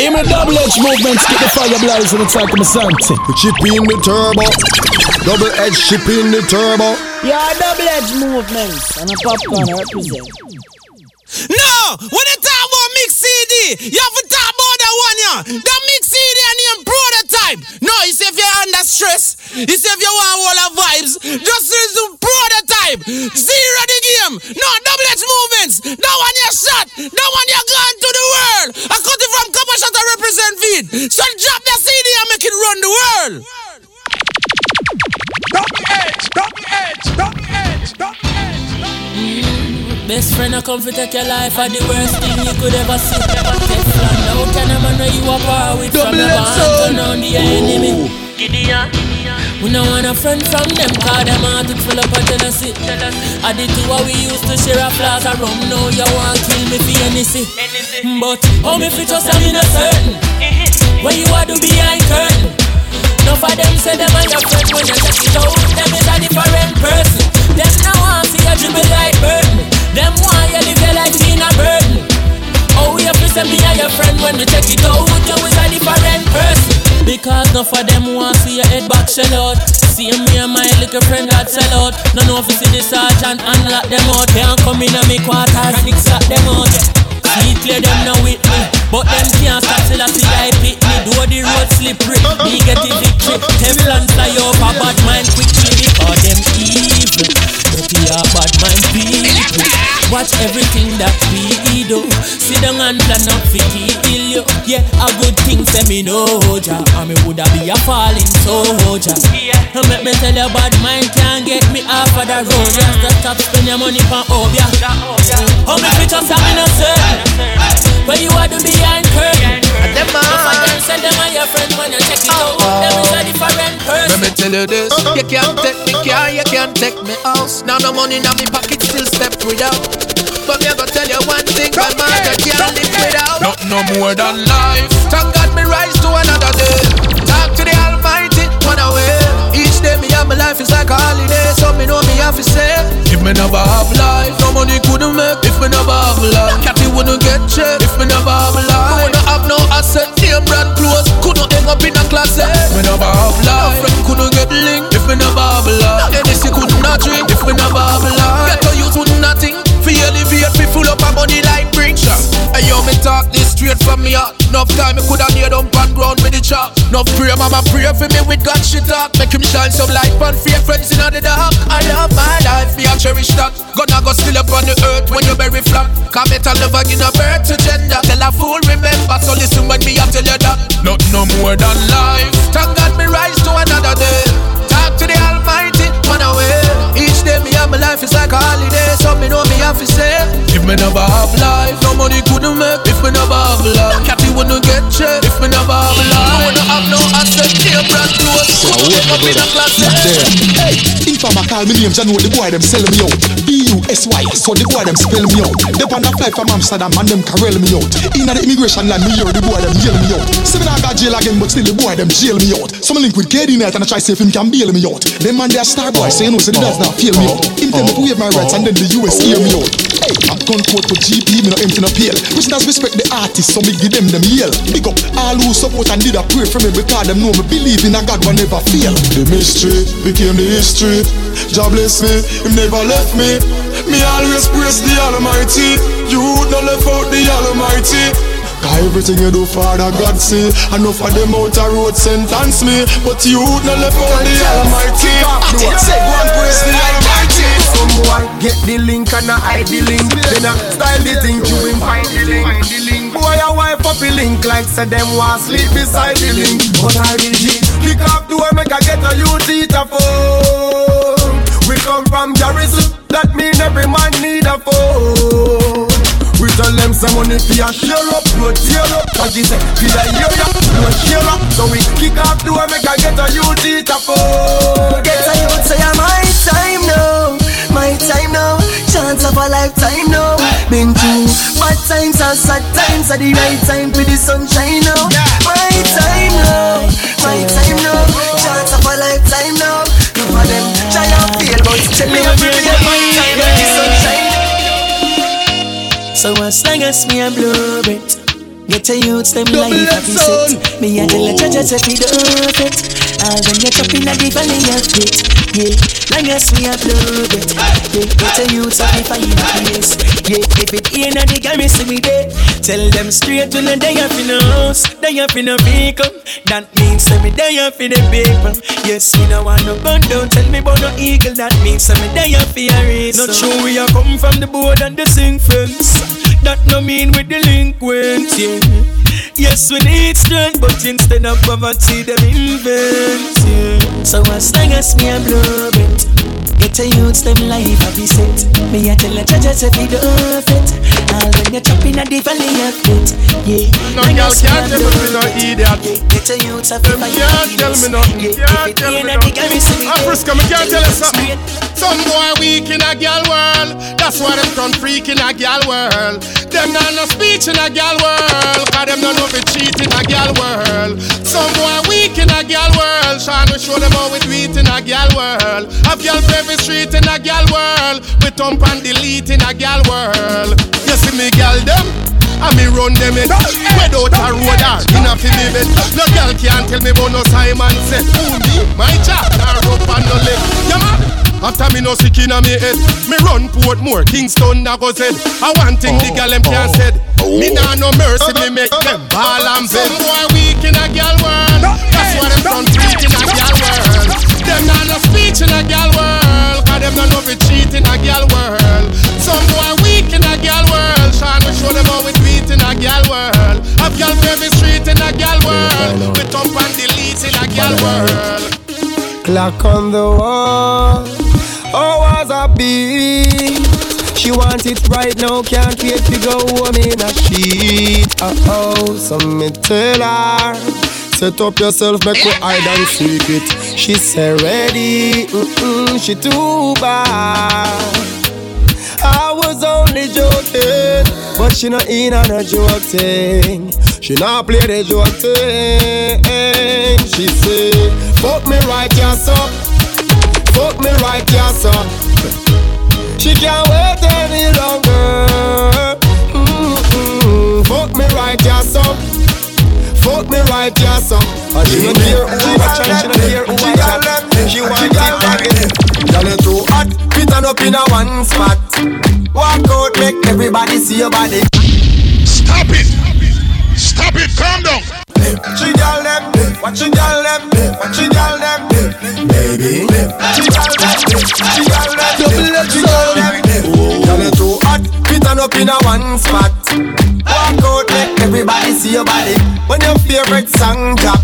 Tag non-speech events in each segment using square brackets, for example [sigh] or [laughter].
In my double edge movements, get the fire blazing inside my Santi. We chip in the turbo. Double edge chip in the turbo. Yeah, double edge movements. And a Popcaan represent. No! When you talk about mix CD, you have to talk about that one, yeah. The mix CD and the prototype. No, you say if you're under stress, you say if you want all the vibes, just listen to prototype. Zero the game. No, double edge movements. That one you shot. That one you gone to the world. I cut it from couple shot to represent feed. So drop the CD and make it run the world. Double edge, double edge, double edge, double edge. Best friend, I come to take your life are the worst thing you could ever see. Never Teflon, no can a man know you are power with from your band turn on the enemy. Gideon. We no want a friend from them, cause them heart it full up of jealousy. I did two what we used to share a flask of rum, now you want kill me for anything. But how me fit just I'm in a certain. Where you are do behind curtain. Enough of them say them are your friend when you check it out. Them is a different person. Them no want see you dribble like burden. Them want you live your life in a burden. Oh, you have to say me and your friend when you check it out. You is a different person. Because enough of them want see your head back shell out. See me and my little friend got sell out. No know if you see the sergeant and lock them out. Can't come in on me quarters, six lock them out. See clear them now with me. But them can't stop till I see I pick me. Do the road slippery. Me get the victory. Teflon fly over bad mind quickly because them evil. Dirty are bad mind people. Watch everything that we do. Sit down and plan up for kill you. Yeah, a good thing say me know ja. And me woulda be a falling soldier. Yeah, make me tell you bad mind can't get me off of the road. Just stop spend your money for obia. How me fit up some innocent. Where you are to behind curtain. Them man. If don't send them on your friend when you check it out. Oh. Them is a different person. Let me tell you this. You can't take me car, you can't take me house. Now no money in my pocket, still step without. But me I go tell you one thing, my mother can't live without. Not no more than life. Thank God me rise to another day. Talk to the Almighty, one away. Each day me have my life is like a holiday, so me know me have to say. If me never have life, no money couldn't make. If me never have life, Cathy wouldn't get checked. Me never have life, friend couldn't get linked. If me never have life, Hennessy couldn't drink. If me have life, get to use would nothing. For elevate, me full up of money like bricks. Hey yo, me talk this straight from me heart. Enough time me coulda kneel down pan ground with the chop. Enough pray, mama pray for me with God shit talk. Make him shine some light on fear friends in the dark. I love my life, me I cherish that. Gonna go still up on the earth when you bury flat. Come better never give a birth to gender. Tell a fool remember, so listen when me I tell you that. Not no more than life. Thank God me rise to another day. Talk to the Almighty, one away. Each day me have my life is like a holiday, so me know me have to say. If me never have life, no money couldn't make. If me never have life, Cathy wouldn't get checked. If me never have life, I wouldn't have no asset. Dear brand clothes, couldn't up in a. Hey, if I'm a call me name, you know the boy them sell me out. B-U-S-Y, so the boy them spell me out. They on a flight from Amsterdam and them carrel me out. Inna the immigration line, me hear the boy them yell me out. Seven I got jail again, but still the boy them jail me out. Some link with KD Knight and I try if him can bail me out. Them man they a star boy, so you know, so the does not feel me out. Him tell me my rights and then the US hear me out. I'm gun quote for GP, me no empty no pale. Does respect the artists, so me give them them yell. Big up all who support and did a pray for me because them know me believe in a God will never fail. The mystery became the history. God bless me, him never left me. Me always praise the Almighty. You no left out the Almighty. Cause everything you do, Father God see Enough of them out a road sentence me But you no left out the Almighty Say go and praise the Almighty Some boy get the link and I hide the link. Then I style the thing you him find the link. Boy, I wipe up the link like say them want sleep beside the link. But I will G kick off door make I get a youth eat a phone. We come from Garrison, that mean every man need a phone. Tell them some money for a share up, no tear up. Cause she say, feel a year up, no share up. So we kick off door make I get a youth eat a phone. Get a youth say my time now, my time now. Chance of a lifetime now. Been through bad times and sad times at the right time for the sunshine now. My time now, my time now. Chance of a lifetime now. None of them try and fail, but tell me So as long as me a blow it, Get a youth, them life happy set. Me a tell a judge, say fi do it. All when you chop in a the valley of it. Yeah, long as we upload it. Yeah, get a youth, happy for you place. Yeah, if it ain't a the girl, me me there. Tell them straight when they up in the house, they up in the vehicle. That say me up in the people. Yes, me no want no gun, don't tell me about no eagle. That means say me up for a reason. Not sure we are come from the board and the sing fence. That no mean with delinquents, yeah. Yes, we need strength, but instead of poverty, them invent, yeah. So as long as me a blow it, get a youth, them life happy set. Me a tell a judge, say fi don't it. All when you chop in a the valley of it, yeah. No girl can't tell me no idiot. Get a youth, happy Them can't tell me nothing. Yeah, Can't if it tell me ain't a the girl, me see me nothing. Africa, me can't tell you something. Some boy weak in a gal world. That's why them turn freak in a gal world. Them not no speech in a gal world. Cause them don't know fi cheat in a gal world. Some boy weak a gal world. Sean we show them how we do it in a gal world. Have gal every street in a gal world. We thump and delete in a gal world. You see me gal them? And me run them in Without a road or in a live it No girl can't tell me about no Simon said Who me? My job Nar up and no leg Yeah man after me no sick inna me head. Me run Portmore, Kingston, that go said I want thing the gal them can't said. Me nah no mercy, me make them ball and bend. Some boy weak in a gal world. That's why them front freak in a gal world. Them nah no speech in a gal world Cause them nah know fi cheat in a gal world. Some boy weak in a gal world Sean we show them how we do it in a gal world. Have gal for every street in a gal world. We thump and delete in a gal world. Clock on the wall. Oh, was a beat. She want it right now, can't wait to go home in a sheet. Uh oh, so me tell her. Set up yourself, make we hide and seek it. She say ready, mm-mm, she too bad. I was only joking, but she not in on a joke thing. She not play the joke thing. She say, fuck me right, up. Me right, yes up. She can't wait any longer. Mm-mm. Fuck me right, yes up. Fuck me right, yes up. And she don't care who I try, she don't care who I chat. She want it back Girl, you too hot, fit on up in a one spot. Walk out, make everybody see your body. Stop it! Stop it! Calm down! Watch you girl them, watch you girl them, watch you girl them, baby. Watch you girl them, watch you girl them, double up them. Girl you too hot, fit on up in a one spot. Walk out, make everybody see your body. When your favorite song drop,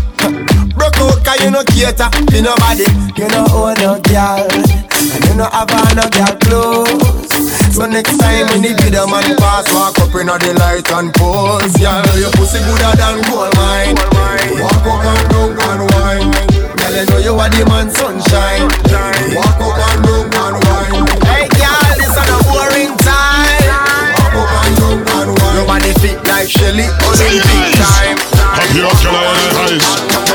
broke out 'cause you no cater to nobody. You no own no girl, and you no have no girl clothes. So next time when the video man pass, walk up in the light and pose. Yeah, your pussy gooder than gold mine. Walk up and down and wine. Girl, you know you are the man sunshine. Walk up and down and wine. Hey, girl, this is a boring time. Walk up and down and wine. Your body fit like Shelly, Olympic time. Have your girl in the eyes.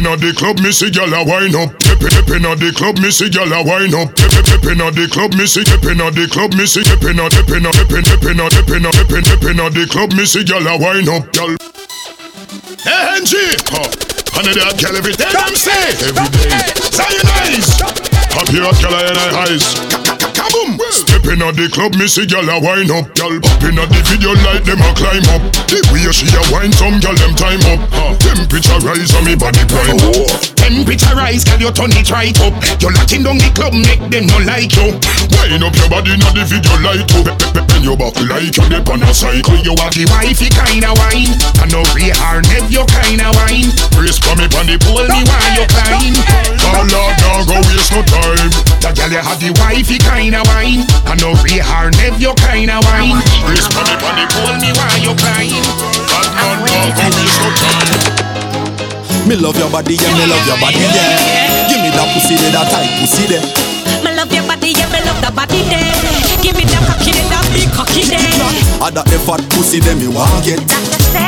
Step the club, me see gyal a wine up. Step step in at the club, me see gyal a wine up. Step step in at the club, me see step in at the club, me see step in at step in at step in step in at step in at step in step in at the club, me see gyal a wine up, gyal. ANG! Huh. And that gyal every day them say every day. Zionize! Have your gyal in the eyes. Kaboom! Step in at the club, me see gyal a wine up, gyal. Up in at the video like them a climb up. The way she a wine, some gyal them time up. Huh. Temperature rise and me body prime up. Oh. Temperature rise, girl, you turn it right up. You locking down the club, make them no like you. Wind up your body, not the video light up. Bend your back like you dip on a cycle. You are the wifey kinda wine, and no free her neck, you kinda wine. Brace for me on the pole, me while you climb. Call out, now go waste no time. The girl you have the wifey kinda wine, and no free her neck, you kinda wine. Brace for me on the pole, me while you climb. Bad man, now go waste no time. Me love your body, yeah, me love your body, yeah. Give me that pussy there, that tight pussy there. Me love your body, yeah, me love the body there. Give me that cocky that big cocky there. I that the fat pussy there, me want get.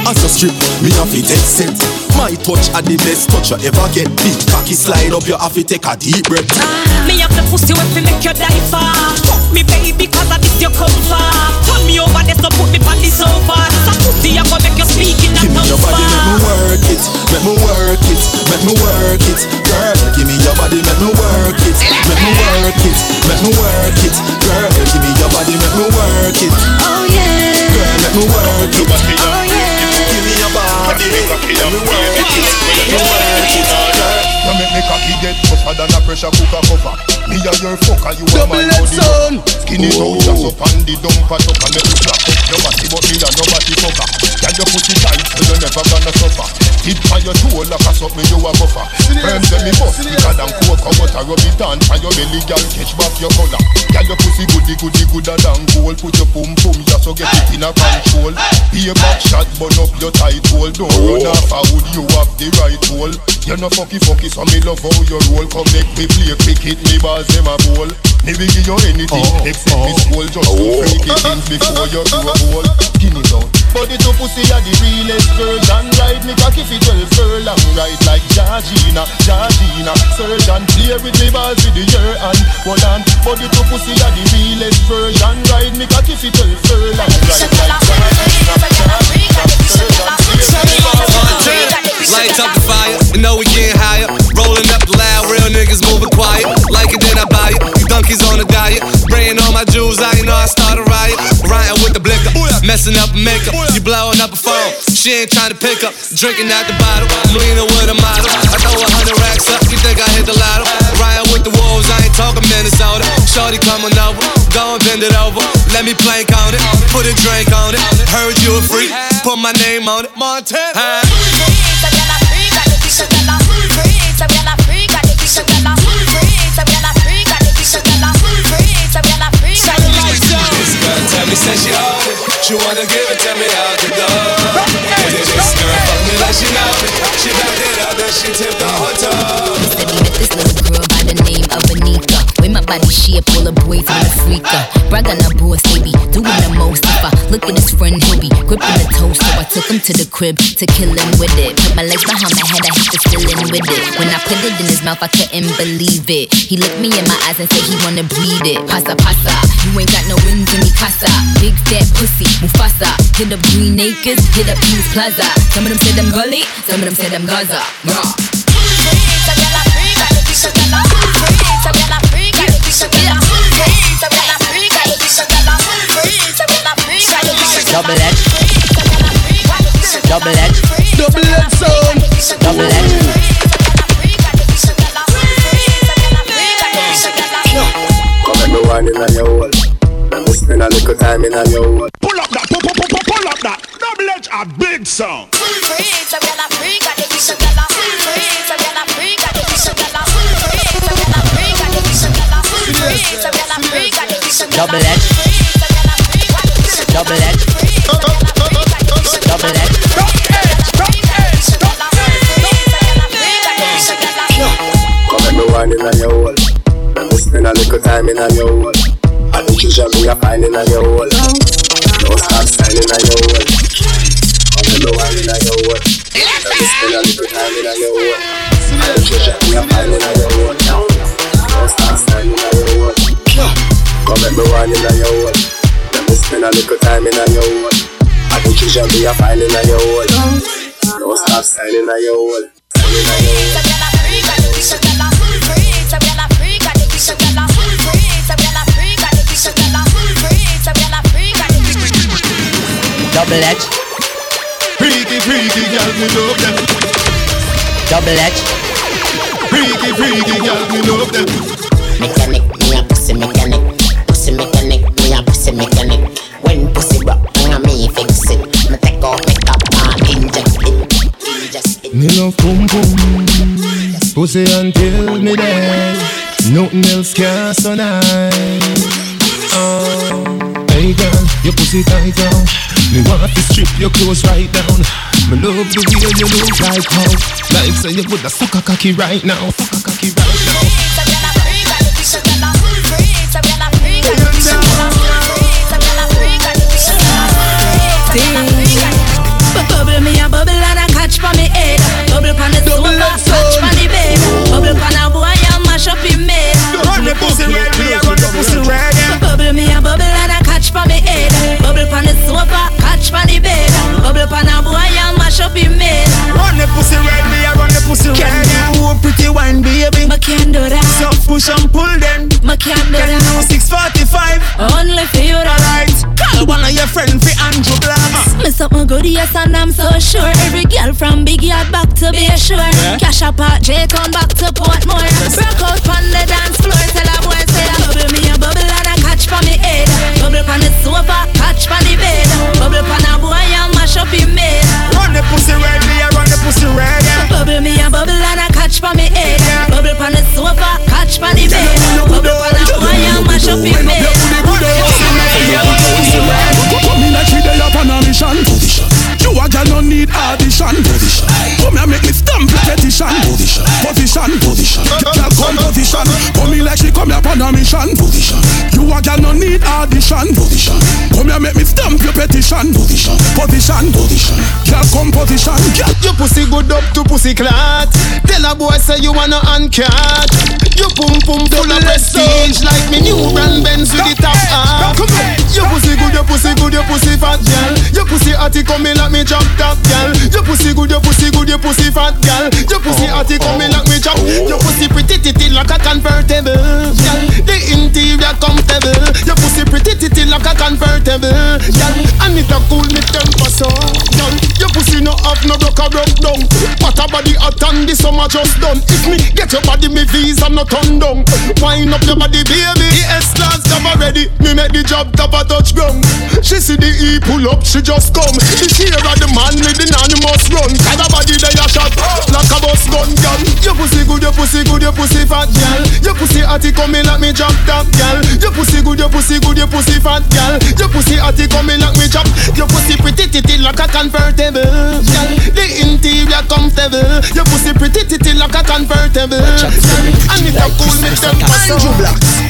As a strip, me have take scent. My touch are the best touch you ever get. Big cocky slide up, you have to take a deep breath. Ah, me have the pussy when make you die for. Fuck me baby, cause of this your comfort. Turn me over, there so put me on the sofa. This pussy I go make you speak in a Give me your body, make me work it, make me work it, make me work it, girl. Give me your body, make me work it, make me work it, make me work it, girl. Give me your body, make me work it. Oh yeah. Girl, make me work it. Oh yeah. Give me your body, make me work it, make me work it, girl. You make me cocky get tougher than a pressure cooker cover. Me a your fucker, you are my body. Skinny out, just oh. up on the dumper truck and make me slap up your body, but me a nobody fucker. Girl, you put it tight, so you never gonna suffer. Tip on your toe like a something you a buffer. Firm them me bust, thicker than coke, but I rub it on for your belly, girl, catch back your collar. Girl, your pussy goody goody gooder than gold. Put your pum pum, ya so get it in a control. Be a back shot, burn up your tight hole. Don't run off a wood, you have the right hole. You no fucky fucky, so me love how you roll. Come make me play cricket, me balls them a bowl. Me will give you anything oh. except me soul. Just to oh. freak it in before you throw a hole. Skin it out. Body to pussy are the realest version. Ride me cocky fi 12 furlong. Ride like Georgina, Georgina. Surgeon play with me balls with the year and hold on. Body to pussy are the realest version. Ride me cocky fi 12 furlong. Ride like Georgina, Lights up the fire, we know we getting higher. Rolling up loud, real niggas moving quiet. Like it, then I buy it. You donkeys on a diet. Spraying all my jewels, I know I start a riot. Riding with the blicker, messing up makeup. You blowing up a phone, she ain't trying to pick up. Drinking out the bottle, I'm with a model. I throw a hundred racks up, you think I hit the lotto? Riding with the wolves, I ain't talking Minnesota. Shorty coming over, go and bend it over. Let me plank on it, put a drink on it. Heard you a freak, put my name on it. Montana. This She wanna give it, tell me how to go. This girl fuck me like she know it. She backed it up, then she tipped the whole body shape, all the boys wanna freak her. Brag on her boss, be doing the most. If I look at his friend, he'll be gripping the toast. So I took him to the crib to kill him with it. Put my legs behind my head, I hit the ceiling with it. When I put it in his mouth, I couldn't believe it. He looked me in my eyes and said he wanna breed it. Pasa pasa, you ain't got no wings in me casa. Big fat pussy, Mufasa. Hit up Green Acres, hit up Peace Plaza. Some of them say them gully, some of them say them Gaza. Raw. Double edge. Double edge. Double edge sound. Double edge. Come and me wine inna your hole. Let me spend a little time inna your hole. Pull up that, pull, pull, pull, pull, pull up that. Double edge, a big song. Double edge. Double edge. Double edge. Come and wine inna your hole. Me spend a little time inna your hole. I think you should be a fine inna your hole. Don't stop signing inna your hole. Come and wine inna your hole. Me spend a little time inna your hole. I think you should be a fine inna your hole. Come and me wine inna your hole. Let me spend a little time inna your hole. I think you should be a fine inna your hole. Don't stop signing inna your hole. Your hole. Double edge. Freaky, freaky, girl, me love them. Double edge. Freaky, freaky, girl, me love them. Mechanic, me a pussy mechanic. Mechanic. When pussy broke, I me fix it. Me take off me top and inject it. Inject it. Me love boom boom Pussy until me dead. Nothing else can so nice oh, Hey girl, your pussy tight down. Me want to strip your clothes right down. Me love the way you look like how Like say you woulda suck a cocky right now. Suck a cocky right now thing. But bubble me a bubble and a catch for me head. Bubble pan the sofa, catch pan the bed. Bubble pan a boy and mash up him head. Run the pussy red, me a run the pussy red. Bubble me a bubble and a catch for me head. Bubble pan the sofa, catch pan the bed. Bubble pan a boy and mash up him head. Run the pussy red, me a run the pussy red push and pull them. My can't do Can you 645? Only for you, alright. Call one of your friends for Andrew Black. Me something good, yes, and I'm so sure. Every girl from Big Yard back to Bay Shore. Yeah. Cash up at J come back to Portmore. Broke out on the dance floor, tell a boy say, bubble me a bubble and a catch for me head. Bubble on the sofa, catch for the bed. Bubble on a boy and mash up him bed. Run the pussy red, me Catch for the bed. Bubble on a and mash up. Come on a mission. You a girl no need audition. Come here make me stamp petition. Position. Girl come position. Come like she come here on a mission. Position. You a girl no need audition. Position. Come here make me stamp your petition. Position. Position. Position. Girl come position. Girl Your pussy good up to pussy clot. Tell a boy say you wanna uncat. You pum pum full of prestige like me new brand Benz with the top off. Your pussy good, your pussy good, your pussy fat girl. Your pussy hotty coming like me chop top girl. Your pussy good, your pussy good, your pussy fat girl. Your pussy oh, hotty coming oh. like me chop. Your pussy pretty titty like a convertible. Girl, the interior comfortable. Your pussy pretty titty like a convertible. And cool me temper so. Girl, your pussy no have no broke a broke down. What a body hot and the summer just done. If me get your body, me visa no turn down. Wind up your body, baby. The S cover ready. Me make the job top a touch ground. She see the E pull up, she just come. She share of the man with the anonymous run. Kind of body they a shot like a bus gun, girl. Your pussy good, your pussy good, your pussy fat, girl. Your pussy hotty coming like me drop top, girl. Your pussy good, your pussy good, your pussy fat, girl. Your pussy hotty coming like me chop. Your pussy pretty titty like a convertible, girl. The interior comfortable. Your pussy pretty titty like a convertible, girl. And it a cool me temper so.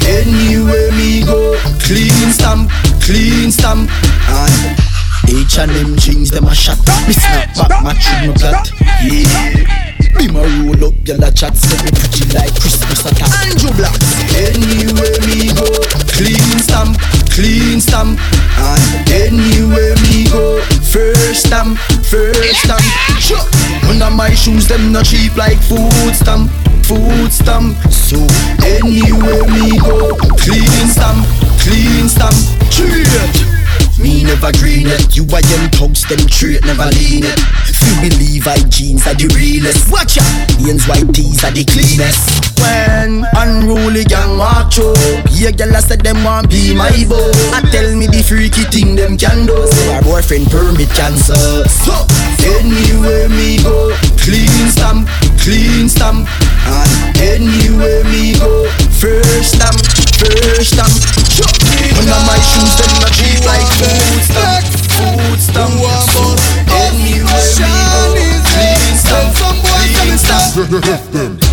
Anywhere me go, clean stamp, clean stamp. And them jeans, them a shot. Me snap back, my no plot. Yeah. Be my roll up, girl a chat, say me pretty like Christmas at attack. Andrew Blacks. Anywhere me go, clean stamp, clean stamp. And anywhere me go, first stamp, first stamp. Sure. None of my shoes, them not cheap like food stamp, food stamp. So anywhere me go, clean stamp, clean stamp. Straight. Me never green it, you a young thugs, them straight never lean it. Few believe I jeans are the realest. Watch out, Ian's white tees are the cleanest. When unruly gang walk through, yeah, girl I said them want be my boy. I tell me the freaky thing them can do. Say our boyfriend permit cancel. So anywhere me go, clean stamp, clean stamp. And anywhere me go, first stamp, first. Sure. None of my shoes them not cheap like food stamp, food stamp. Anywhere me go, clean stamp, clean stamp.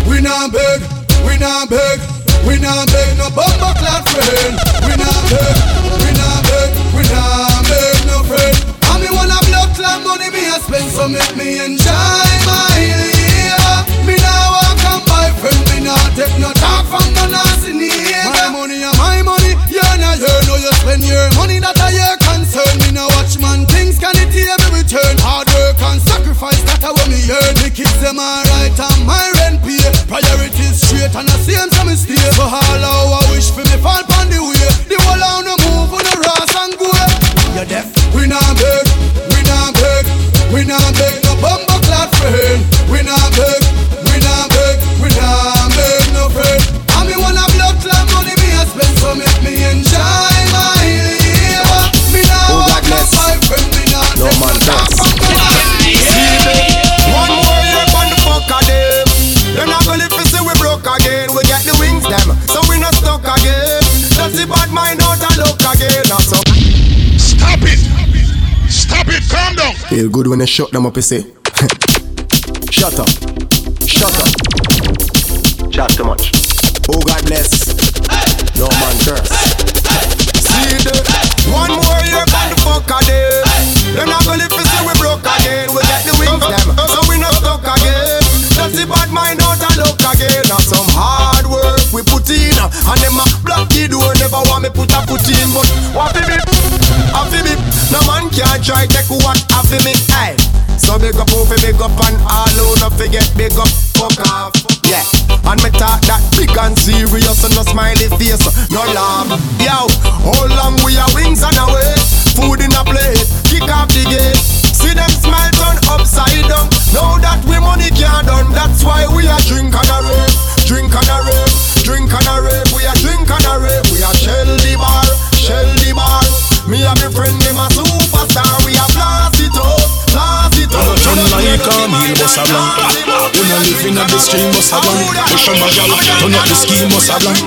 We not beg, we not beg, we not beg no bumper clad friend. We not beg, we not beg, we not beg no friend. And me wanna blood clot money me a spend so make me enjoy my year. Me now walk and buy friend, me not take no talk from no spend your money that a your concern. Me now watch man things can it hear me return. Hard work and sacrifice that I what me earn. The kids them alright and my rent pay. Priorities straight and the same so me stay. So all I wish for me fall on the way. The whole on the move on the Ross and go. You're deaf? We not beg, Feel good when they shut them up, you say. [laughs] Shut up. Shut up. Chat too much. Oh God bless. No man curse. See the one more year on the fuck them. They're not gonna live see we broke again. We get the wings them, so we not stuck again. That's the bad mind out and look again. Now some hard in, and them a block the door. Never want me put a foot in, but what fi me? Have me? No man can't try take what have me. Hey. So big up, oh, fi big up and all who no forget big up, fuck off. Yeah. And me talk that big and serious and no smiley face, no laugh. Yo, how long we are wings on our way? Food in a plate, kick off the gate. See them smile turn upside down. Know that we money can't done. That's why we are drink on a rave, drink on a rave, drink on a rave. We are drink on a rave. We are shell the bar, shell the bar. Me and my friend, them a superstar. We are blast it up, blast up. Like a meal, boss a blanc You know living at the stream, boss a blanc Push on my gal, turn up the scheme, boss a blanc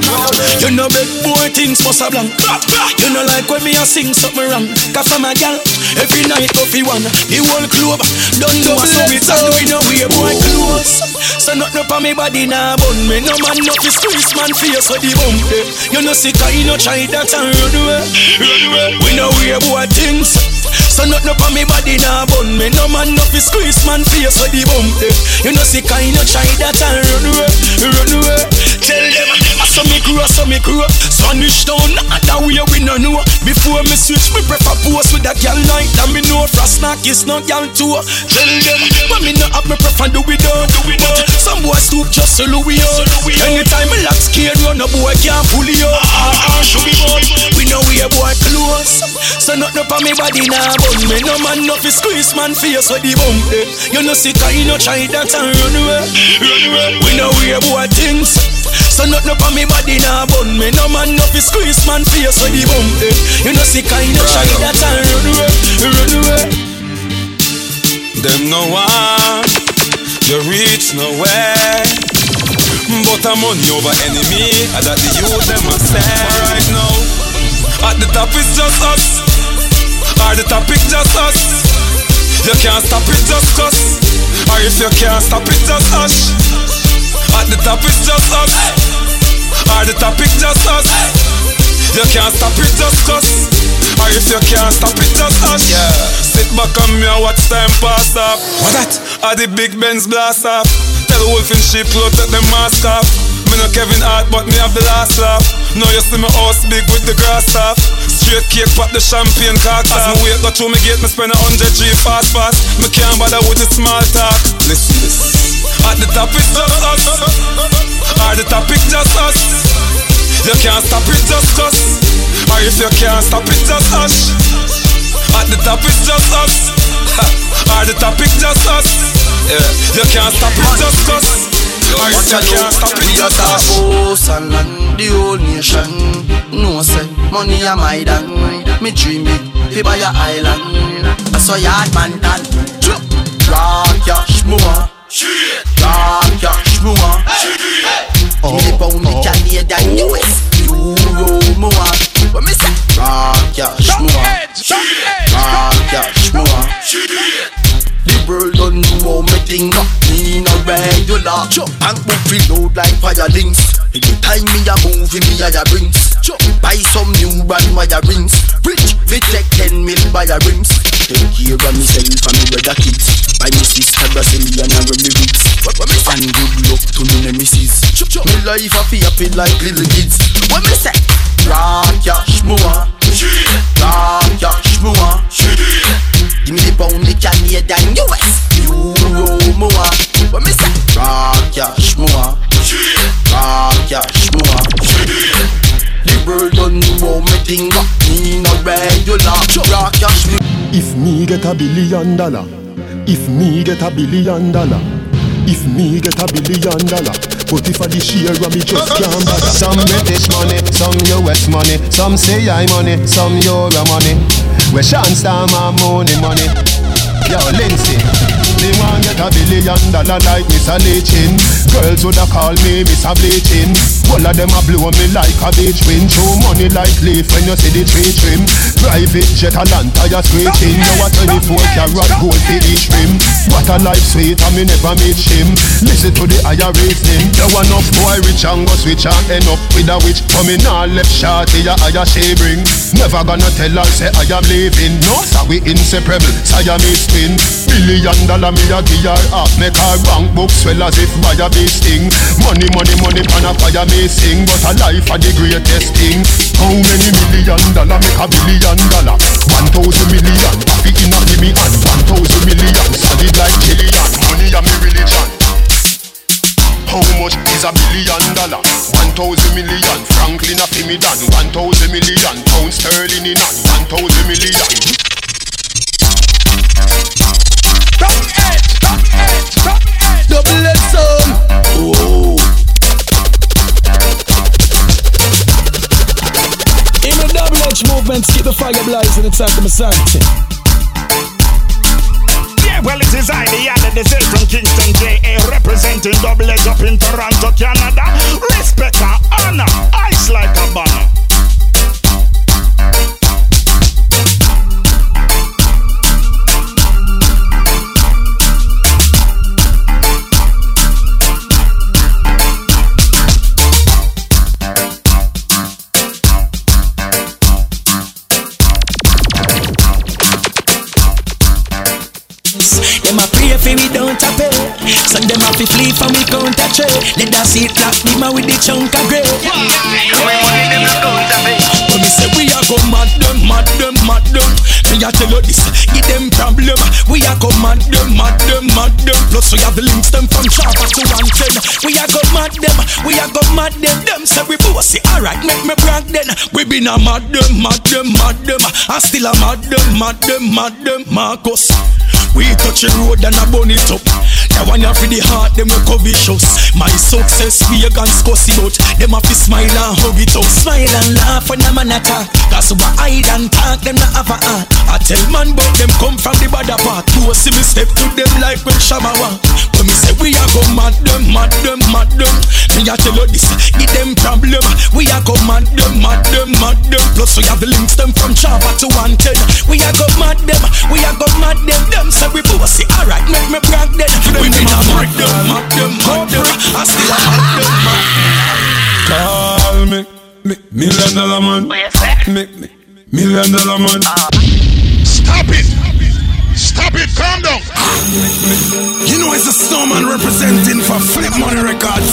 You know big boy things, boss a blanc You know like when me a sing something wrong. Cause for my gal, every night fi one. The whole club, done do so it's a do no way boy close So nothing up on me body nah bun me. No man no fi squeeze man face so the there You know sick you know try that and run away. Run away. We know we boy things So nothing up on me body nah bun me. No man no fi squeeze man face for the bump there eh. You know sick you know try that and run away Run away. Tell them I saw me grow, saw me grow Spanish town, that way we no know. Before me switch, me prefer post with that girl like That me know frost knock is no girl too. Tell them, but me no have me prefer do we done But some boy stoop just so Louis Anytime me So nothing up on me body nah bun me No man no fi squeeze man face with the bump there eh. You know sick you no try that and run away Run away. We know we a boy things. So nothing up on me body nah bun me No man no fi squeeze man face with the bump there eh. You know sick you no try that and run away Run away. Them no want you reach nowhere. But I'm money over enemy, and that the youth them a stand right now. At the top is just us, or the topic just us. You can't stop it just cause, or if you can't stop it just hush. At the top is just us, or the topic just us. You can't stop it just cause, or if you can't stop it just hush. Yeah. Sit back on me and watch time pass off. What that? Are the big Benz blast off? Tell the wolf in sheep clothes take them mask off. Me no Kevin Hart, but me have the last laugh. Now you see my house big with the grass off. Straight cake, pop the champagne cock As through me gate, me spend a hundred G fast fast. Me can't bother with the small talk. Listen this. At the top it's just us. Or the topic just us. You can't stop it just cause. Or if you can't stop it, just hush. At the top it's just us. Or the topic just us. Yeah. You can't stop it just cause. If you it, We a just talk house and land, the whole nation. No say money a my dan. Me dream big, fi buy a island. I saw yard man done. Rock ya shmua, rock ya shmua. Me the pound, the Canadian US, euro more. When me say rock ya shmua, rock ya shmua. The world don't know how me think. Me no regular. Bank book fill load like fire links Anytime me a move me a ya brings Buy some new brand wire rings. Rich, we take 10 mil by a rims. Take care of myself and me brother kids. Buy me sister Brazilian and me roots And good luck to me nemesis. Chop chop. Me life a fi happy like little kids. When me say? Rock ya shmua Rock ya shmua me the pound, the Canadian US Euro more. When me say Rock ya shmua Rock ya shmua The world don't know how me think Me no regular. Rock ya shmua If me get a billion dollar, if me get a billion dollar, if me get a billion dollar, but if I the share of me just uh-huh. can't bother. Some British money, some US money, some say I money, some Euro money. Where Sean Star my money money. Yo, Lindsay, they want get a billion dollar like Mr. Leachin. Girls woulda call me Mr. Bleaching. All of them a blow me like a beach wind. Show money like leaf when you see the tree trim. Private jet a land tire screeching. You a 24 carat gold for each rim. What a life sweet and me never meet him. Listen to the higher rating. You enough boy rich and go switch and end up with a witch. Coming all left shorty a higher she bring. Never gonna tell her say I am leaving. No, so we inseparable. Siamese twin. Billion dollar me a give her up. Make her bank book swell as if by a bee sting. Money, money, money pan a fire me sing. But a life a the greatest thing. How many million dollar make a billion dollar? One thousand million. Happy in a me and one thousand million. Solid like Chilean. Money a me religion. How much is a billion dollar? One thousand million. Franklin a me done. One thousand million. Pound sterling in on. One thousand million. Double edged son. Whoa. In the double edged movements, keep the fire blazing inside the Masante. Yeah, well, it is I, the other the from Kingston, J.A. Representing double edge up in Toronto, Canada. Respect and honor, ice like a banner. Them a pray for we don't tap it. So them a fi flee from we counter trade. Let us see it black demon with the chunk of grey. When me say we a go mad them, mad them, mad them. Me a tell you this, give them problem. We a go mad them, mad them, mad them. Plus we have the links them from Sharper to 110. We a go mad them, we a go mad them. Them say we bossy, alright, make me brag then. We been a mad them, mad them, mad them. I still a mad them, mad them, mad them. Marcus. We touch the road and I burn it up. That one for the heart, them we covetous. My success, we a guns cussy out. Them have to smile and hug it out. Smile and laugh when a man attack. Cause I hide and talk, them not have a heart. I tell man but them come from the bad part. Do see me step to them like when Shama walk. When me we a go mad them, mad them, mad them. Me a tell you this, give them problem. We a go mad them, mad them, mad them. Plus we have the links them from Java to 110. We a go mad them, we a go mad them. Them say we bossy, alright, make me brag then. We been a mad them, mad them, mad them. I still a mad them, mad Call me, me million dollar man. Me, me, million dollar man. Stop it! Stop it! Calm down! You know it's a snowman representing for Flip Money Records.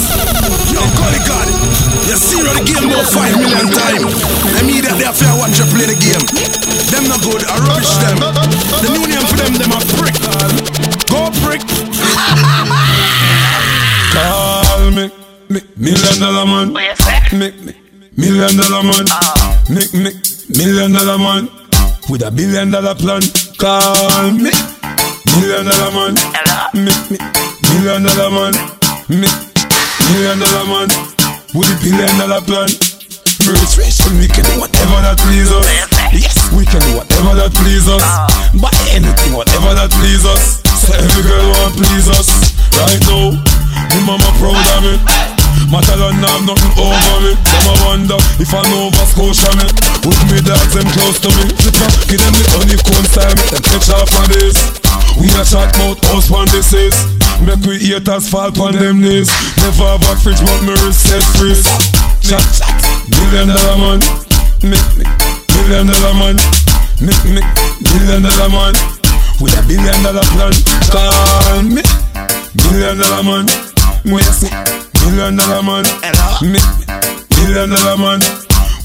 Yo, call it God. You see the game about five million times. Immediately after I watch you play the game. Them not good, I rubbish them. The new name for them, them a prick. Go prick. Call me, me million dollar man. Me, me, million dollar man. Me, me, million dollar man. With a billion dollar plan. Call me, million dollar man. Me, me, million dollar man. Me, million dollar man. With a billion dollar plan. Rich, rich, we can do whatever that please us. Yes, we can do whatever that please us. Buy anything, whatever that please us. So every girl want please us. Right now, me mama proud of me. Matalan have nothing over me. Them a wonder if I know Nova Scotia me. With me dogs them close to me. Zipper, give them the honeycomb style, make them catch off on this. We a chat about house one this is. Make we haters fall on them knees. Never have a fridge, but me set free. Chat, chat, million dollar man. Me, me, million dollar man. Me, me, million dollar man. With a billion dollar plan. Call me, million dollar man. Me, Me, million dollar man. Me, million dollar man.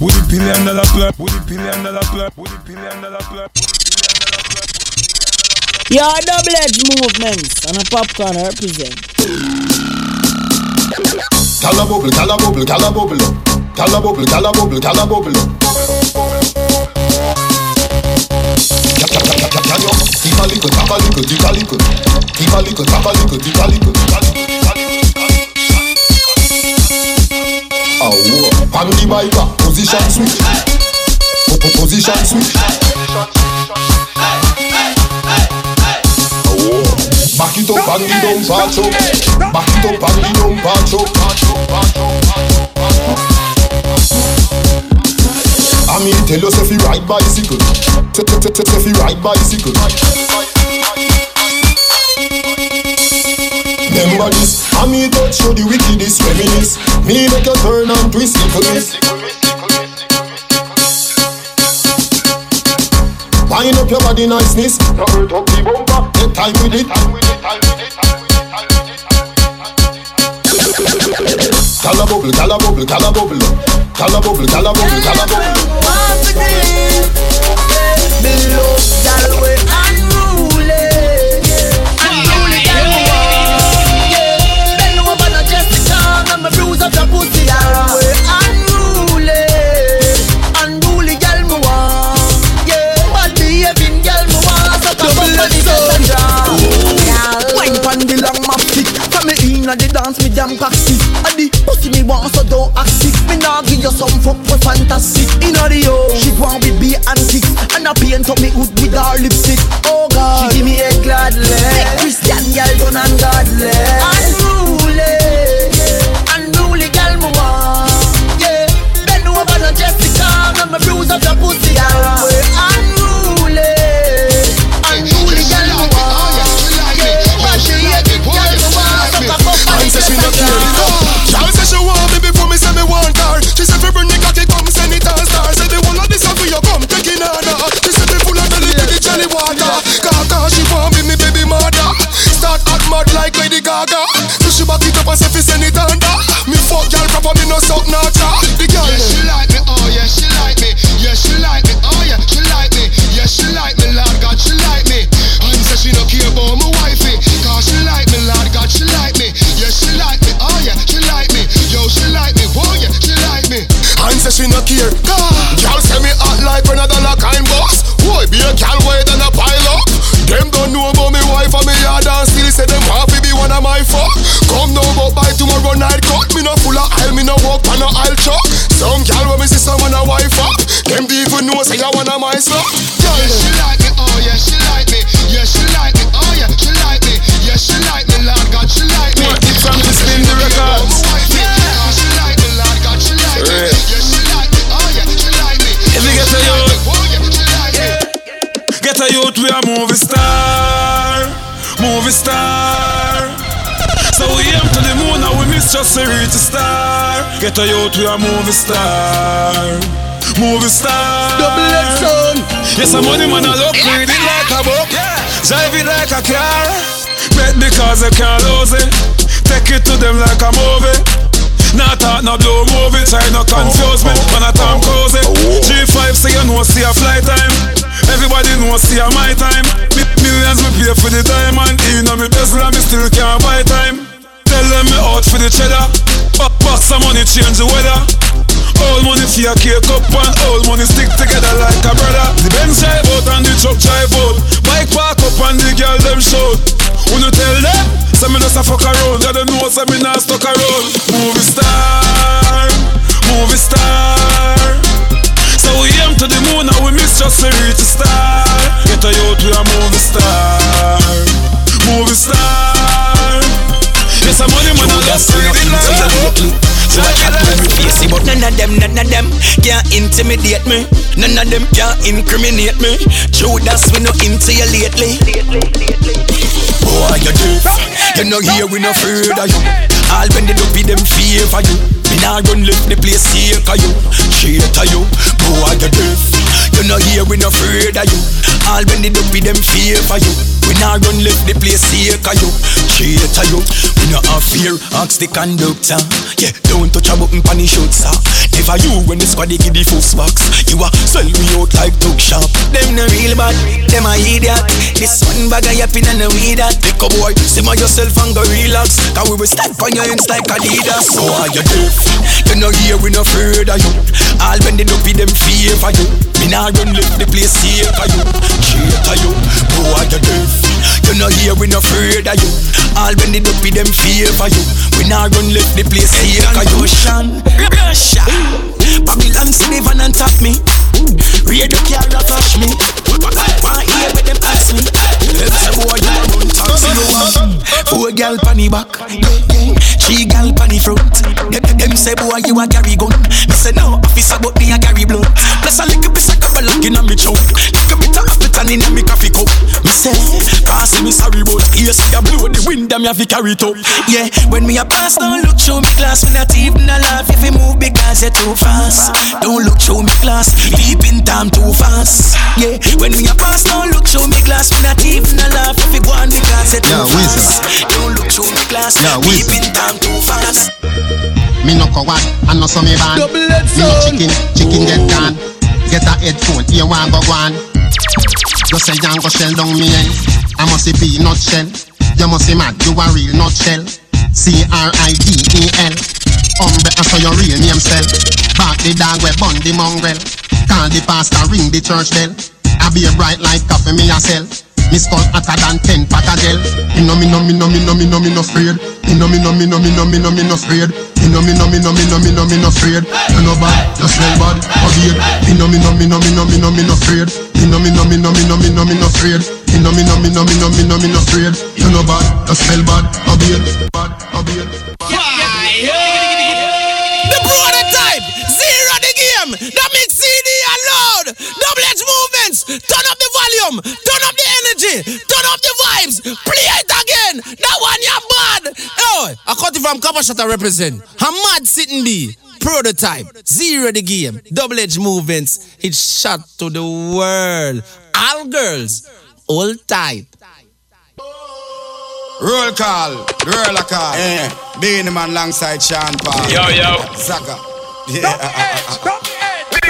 With a billion dollar plan. With a billion dollar plan. With a billion dollar plan. Your double edge movements and a Popcaan represent. Cala bubble, cala bubble, cala bubble up. Cala bubble, cala bubble, cala bubble up. Keep a little, tap a little, keep a little, keep a little, tap a little, keep a little, keep a little. Pan the biker, position switch, Position switch. Back it up and the dump patch up. Back it up and the dump patch up. I mean, tell us if you ride bicycle. T- t- t- t- If you ride bicycle. Remember this, I mean, touch show the wickedest reminisce. Me make you turn and twist it for this. Wind up your body niceness. No hurt up the bumper. Take time with it. Cala bubble, cala bubble, cala bubble, cala bubble, cala bubble, cala bubble. Me love gal we unruly, dance me damn cocky. I the pussy me want so don't ask it. Me nah give you some fuck for fantasy. Inna the yo, she want with beer and kicks, and I paint up me hood with her lipstick. Oh God, she give me a gladly. Make Christian girl done and ah. Get a youth, we a movie star, movie star. Double X sound. Yes, a money man a look, read it like a book, drive it like a car. Bet because they can't lose it, take it to them like a movie. Not talk, no blow movie, try not confuse me. Man a Tom Cruise G5 say you know see a flight time. Everybody know see a my time. Mi- Millions me pay for the diamond. You know me and me still can't buy time. Tell them me out for the cheddar. But box some money change the weather. All money for your cake up and all money stick together like a brother. The Benz drive out and the truck drive out. Bike park up and the girl them shout. When you tell them, say me just a fuck around. They don't know say me not stuck around. Movie star, movie star. So we aim to the moon and we miss just to reach the star. Get a youth we a movie star, movie star. Intimidate me. None of them can't incriminate me. Judas, we no into you lately. Boy, you deaf. You know here we no afraid of you. All when they do be them favor you. Me nah run left the place here for you. Shit you. Boy, you deaf. You know here we no afraid of you. All when they do be them favor you. We nah run left the place here for you. To you. We no have fear. Ask the conductor. Yeah, don't touch a button pan the shoot, sir. Never you when the squad they give the first box. You a sell me out like dog shop. Them no real bad. Them a idiot. This one bag of yapping and a weed that. Take a boy, simmer yourself and go relax. Cause we will stand on your ends like Adidas. So are you deaf? You know here we no afraid of you. All when they do be them favor you. Me nah run left the place here for you. To you. Boy, you deaf. You know here we no afraid of you. All when they do be them favor you. We nah run left the place here for you. Russia. Babylon see the van and tap me. Radio car a flash me. Why hear with them ask me? Them say boy you a run taxi you want. Four gal pan the back, three gal pan the front. Them, say boy you a carry gun. Me say no officer but me a carry blood. Plus a little bit of couple lock inna me choke. Little bit of appleton inna me coffee cup. Me say, cause me sorry but yes I blow the wind and me have to carry it up. Yeah, when me a pass don't look through me glass. Me not even a laugh if you move because you're too fast. Don't look through me glass, deep in time too fast. Yeah, when me a pass don't look through me glass. Me not even a laugh if you go on because you're too Yeah, fast. Don't look through me glass, Yeah, deep in time too fast. Me no coward, I no so me ban. Me no chicken, chicken get gone. Get a headphone, here one go one. You say you go shell down me end. I must be nutshell. You must be mad, you a real nutshell. C R I D E L. Umbre, I saw your real name sell. Back the dog we bun the mongrel. Call the pastor, ring the church bell. I be a bright like coffee me a sell. Me skull hotter than ten pack of gel. Me no me no me no me no me no me no afraid. Me no me no me no me no me no me no afraid. Me no me no me no me no me no me no afraid. You no bad, you smell bad, obeyed. Me no me no me no me no me no me no afraid. Me no me no me no me no me no me no afraid. Me no me no me no me no me no me no afraid. You no bad, you smell bad, obeyed. Bad, obeyed. The prototype, zero the game. The mix CD loud. Double edge movements. Turn up the volume. Turn up the energy. Turn up the vibes. Play it again. That one you're bad. Oh, I cut it from Copper Shot I represent. I'm mad sitting B. Prototype, zero the game, double edge movements. It's shot to the world. All girls, all type. Roll call, roll a call. Eh, Beenie Man alongside Sean Paul. Yo, yo. Zaga. Yeah.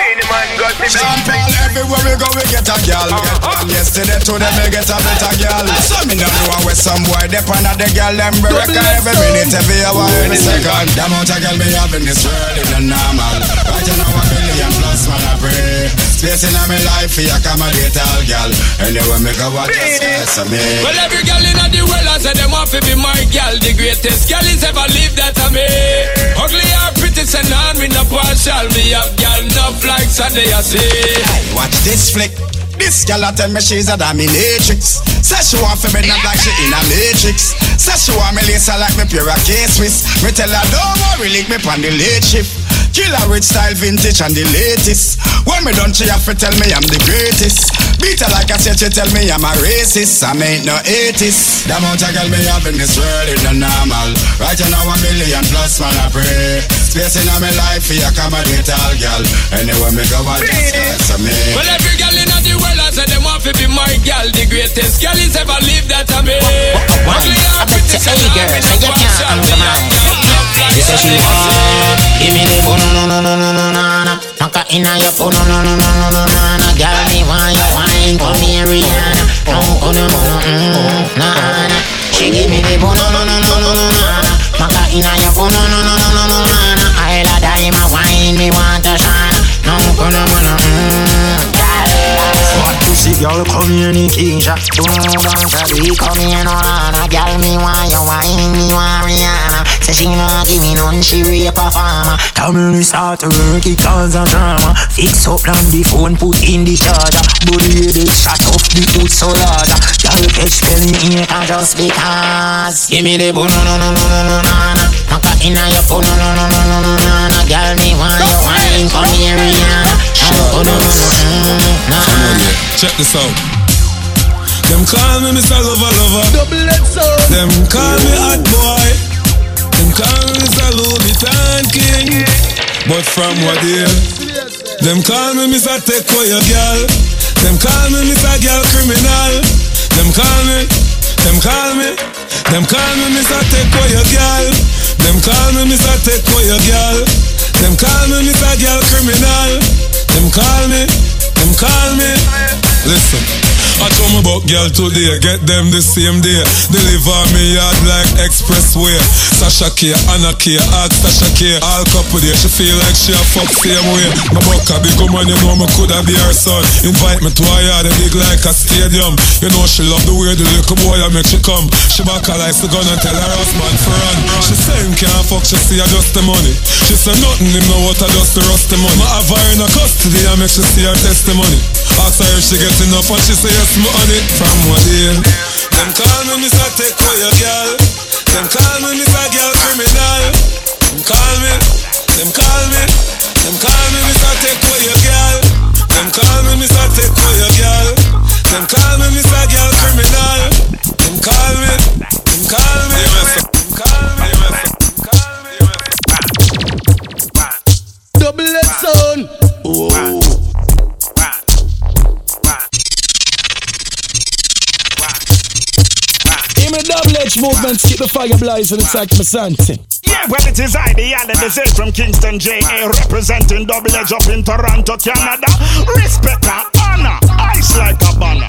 Beenie Man got the Sean Paul, everywhere we go, we get a girl. From yesterday to them, we get a better girl. So me don't know where some boy dep on the girl, them break every minute, every hour, every second. The amount of girl me have in this world is not normal. Right now, a billion plus, man, I pray. Space in my life, for accommodate all girl. Anyway, me go watch a space of me. Well, every girl in the world, I say them want to be my girl. The greatest girl is ever lived that of me. Ugly or pretty, say none, me no partial. Me have girl enough like Sunday, I say. Watch this flick. This gal a tell me she's a dominatrix. Say she want for me not like she in a matrix. Say she want me lace like me pair of K-Swiss. Me tell her don't worry, link me on the late shift. Killer with style vintage and the latest. When me done, she have to tell me I'm the greatest. Beat her like I said, she tell me I'm a racist. I ain't no atheist. The amount of girl me have in this world is not normal. Right now a million plus man I pray. Space in my life for accommodate all girl. Anyway me go I just answer me. Well, every girl in the world, I say them want to be my girl. The greatest girl is ever lived that of me. Ugly or I bet pretty, you, say hey none, girl, me say no you can't partial. She say she want give me the bono no no no no no no no. Knock her inna your bono no no no no no no no. Girl, me want your wine, come here, Rihanna. Come on, no no no no. She give me the bono no no no no no no. Knock her inna your bono no no no no no no. I la dime, wine me want to shine. No, no, no, no pussy girl, come here, Nikisha Boom, boom, sabi, come here, no, no Girl, me want your wine, me want Rihanna. Say she not give me none, she rape a farmer. Come here, we start to work, it cause a drama. Fix up on the phone, put in the charger. Body head, shut off the foot so larger catch belly in And just because Give me the boo, no, no, no, no, no, no, no, no Knock her inna your phone, no, no, no, no, no, no, no, no Girl, me want your wine, come here, Rihanna Oh, no, no, no, mm, no, no Check this out. Them call me Mr. Lover Lover. Double it. Them call me Hot Boy. Them call me Mr. Louis Vuitton King. But from what year? Them call me Mr. Take away your girl. Them call me Mr. Girl Criminal. Them call me. Them call me. Them call me Mr. Take away your girl. Them call me Mr. Take away your girl. Them call me Mr. Girl Criminal. Them call me. Them call me. Listen. I told me about girl today, get them the same day. Deliver me yard like expressway. Sasha K, Anna K, ask Sasha K. All couple there, she feel like she a fuck same way. My buck a big woman, you know me coulda be her son. Invite me to her yard, big like a stadium. You know she love the way the little boy I make she come. She back her like the gun and tell her husband for run. She say him can't fuck, she see her just the money. She say nothing, him know what I just the rust the money. I have her in a custody, I make she see her testimony. Ask her if she get enough and she say yes, me on it from what year. Them call me Mr. Take away your girl. Them call me Mr. Girl Criminal. Them call me, them call me, them call me Mr. Take away your girl. Them call me Mr. Take away your girl. Them call me Mr. Girl Criminal. Them call me, them call me, them call me, Double it son. Oh. Give me double movements, keep the fire blazing, it's like my something. Yeah, well, it is I, the Alan Desert from Kingston, JA, representing Double Edge up in Toronto, Canada. Respect and honor, ice like a banner.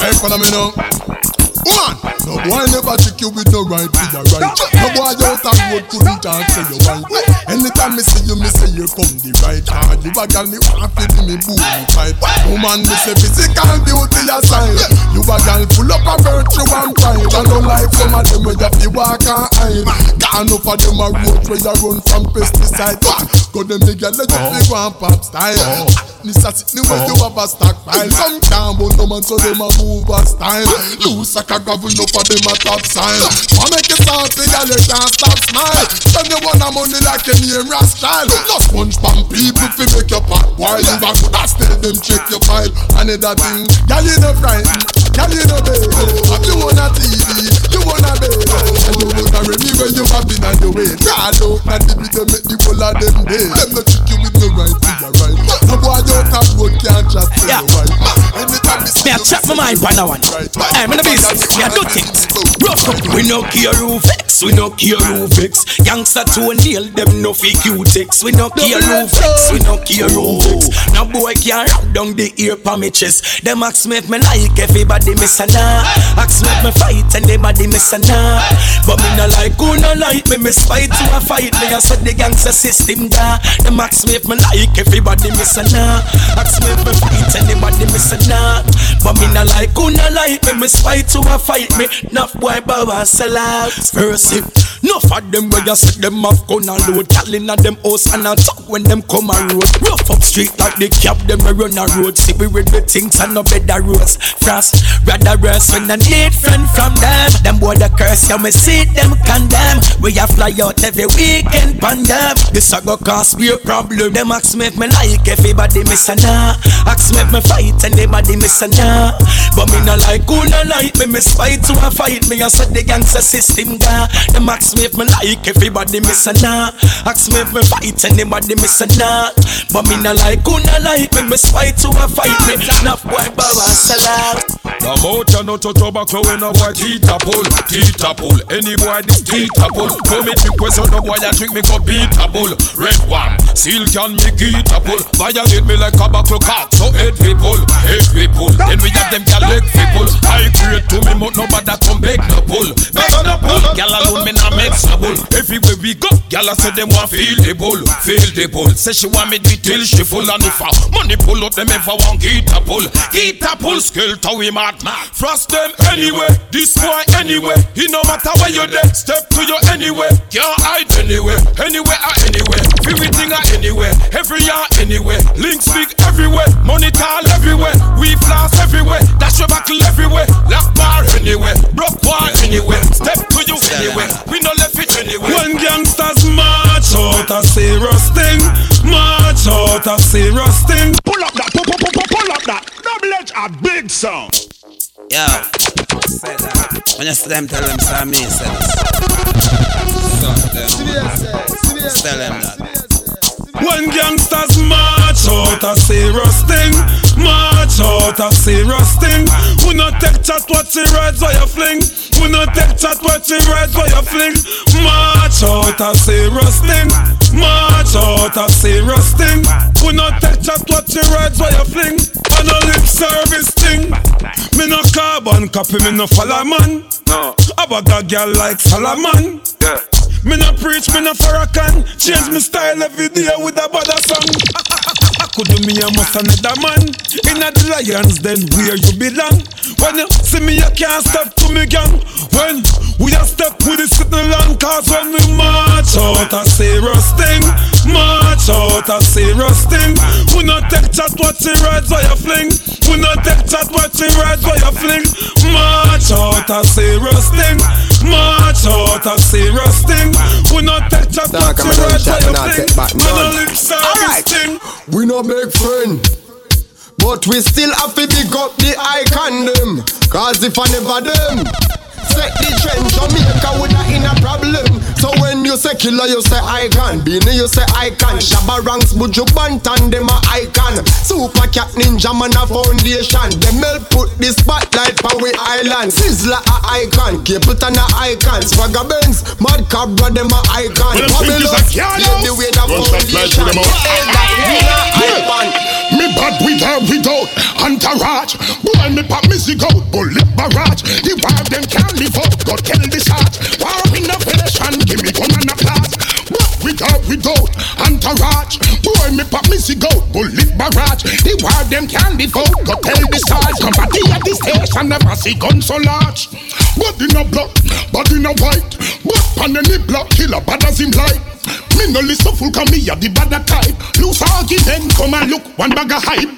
Hey, follow me now. Woman, no Why never check you with no right to your right? No boy out of road couldn't answer your right. Anytime me see you, me say you come the right hard. You a girl me want to me booty tight. Woman me say physical beauty aside. You a girl full up of virtue and pride. I don't like some of them where you feel walk and hide. Gone up for them a road where you run from pesticide. Go them me girl let you feel one pop style. Necessity where you have a stockpile. Some can't but no man so them a move a style. Loose like a gravel up for them a top sign. I make it sound to girl you can't stop smile. Spend you want a money like a name Rascal. No sponge pan people fi make your pot boil. You a good a still them check your file. Another thing, girl you no frightened, girl you no baby. Have you on a TV, you on a bed. And you wanna remy when you have been on the way. God out, not the video make the whole of them day. Them no trick you with no right to your right. No boy of road can't chat to your right. Anytime me Me a chat my mind by that one. Hey, me no business. Me a do things. Rough up. We no care who vex. We no care who vex. Youngster to nail them no fake Q-tex. We no care who vex. We no care who vex. No boy can rub down the ear pa me chest. Them ask me if me like everybody miss a nah. Ask me if me fight and everybody miss a nah. But me no like who no like me. Me fight to a fight. Me a set the gangster system da. Them ask me if me like everybody miss a nah. Ask me if me fight and everybody miss a nah. But me no like who no like me. Me fight to a fight me. Enough boy bow sell out. It. Enough of them where you set them off gun and load. Cal inna them house and a talk when them come a road. Rough up street like the cab them we run a road. See we with the things and no better roads. Frost rather rest when I need friend from them. Them boy the curse you me see them condemn. We a fly out every weekend pan them. This a go cause me a problem. Them ask me if me like everybody miss a nah. Me if me fight and everybody miss a nah. But me no like who no like me miss fight to a fight. Me a set the gangster system da. Them ask me if me like everybody miss a nah. Ask me if me fight and everybody miss a nah. But me no like who no like me miss fight to a fight. Me enough boy bow and sell out. No to tobacco when no boy tita pull, tita pull. Any boy this tita pull. Come me drink question no boy I drink me go beta bull. Red one, seal can me kita pull. Violate me like a buckle cock, so head people, we pull. Then we have them gal we pull. I create to me but nobody come we go, gal I say them want feel the bull, feel the bull. Say she want me do it till she full and if I money pull up them ever want kita pull, kita pull skill to we mad. Frost them anyway, this boy anyway. He no matter where you're there, step to you anyway. Can't hide anyway, anywhere or ah, anywhere. Everything or anywhere, every year anywhere. Links big everywhere, money tall everywhere. We floss everywhere, dash your buckle everywhere. Lock bar anywhere, broke wall anywhere. Step to you anywhere, we no left it anywhere. When gangsters march out a serious thing, march out a serious thing. Pull up that, pull, pull, pull, pull, pull up that. Double edge a big sound. Yo, say that. When you see them, tell them, say me, say this. Tell them that. When gangsters march out a serious thing, march out a serious thing. We not take chat what she rides while you fling. We not take chat what she rides while you fling. March out a serious thing, march out a serious thing. We not take chat what she rides while you fling. On a lip service thing. Me no carbon copy, me no follow man. No. About a girl like Solomon. Yeah. Me no preach, me no Farrakhan Change me style every day with a bada song. [laughs] I could do me a must another man. In a the lions then where you belong? When you see me you can't step to me gang. When we a step with the sitting long Cause when we march out a serious thing March out a serious thing We no take chat what she rides while you fling We no take chat what she rides while you fling March out a serious thing March out a serious thing we not take chat Dark, I'm a where you fling. Me no lip service Alright. thing. We no big friend. But we still have to big up the icon them. Cause if I never them, set the trend. Jamaica would not in a problem. So when you say killer, you say icon. Beenie, you say icon. Shabba ranks, Buju Banton, them a icon. Super Cat Ninja Man a foundation. Them help put the spotlight for we island. Sizzla a icon. Capleton a icon. Swagger Benz, Mad Cobra, them a icon. Well, them think it's a Fabulous, piano. lead the way the foundation. through them out. Elder, we a icon. Me bad with or without entourage. Boy, me pop music out, bullet barrage. The wild them can't live out, go tell the sarge. War innovation, give me one and applause. Bad with or without entourage. Boy, me pop music out, bullet barrage. The wild them can't live out, go tell the sarge. Somebody at the station never see gun so large. Body no black, body no white. But pan any block, killer bad as him like. Me no list of full come me a the bad type Loose argument come and look one bag of hype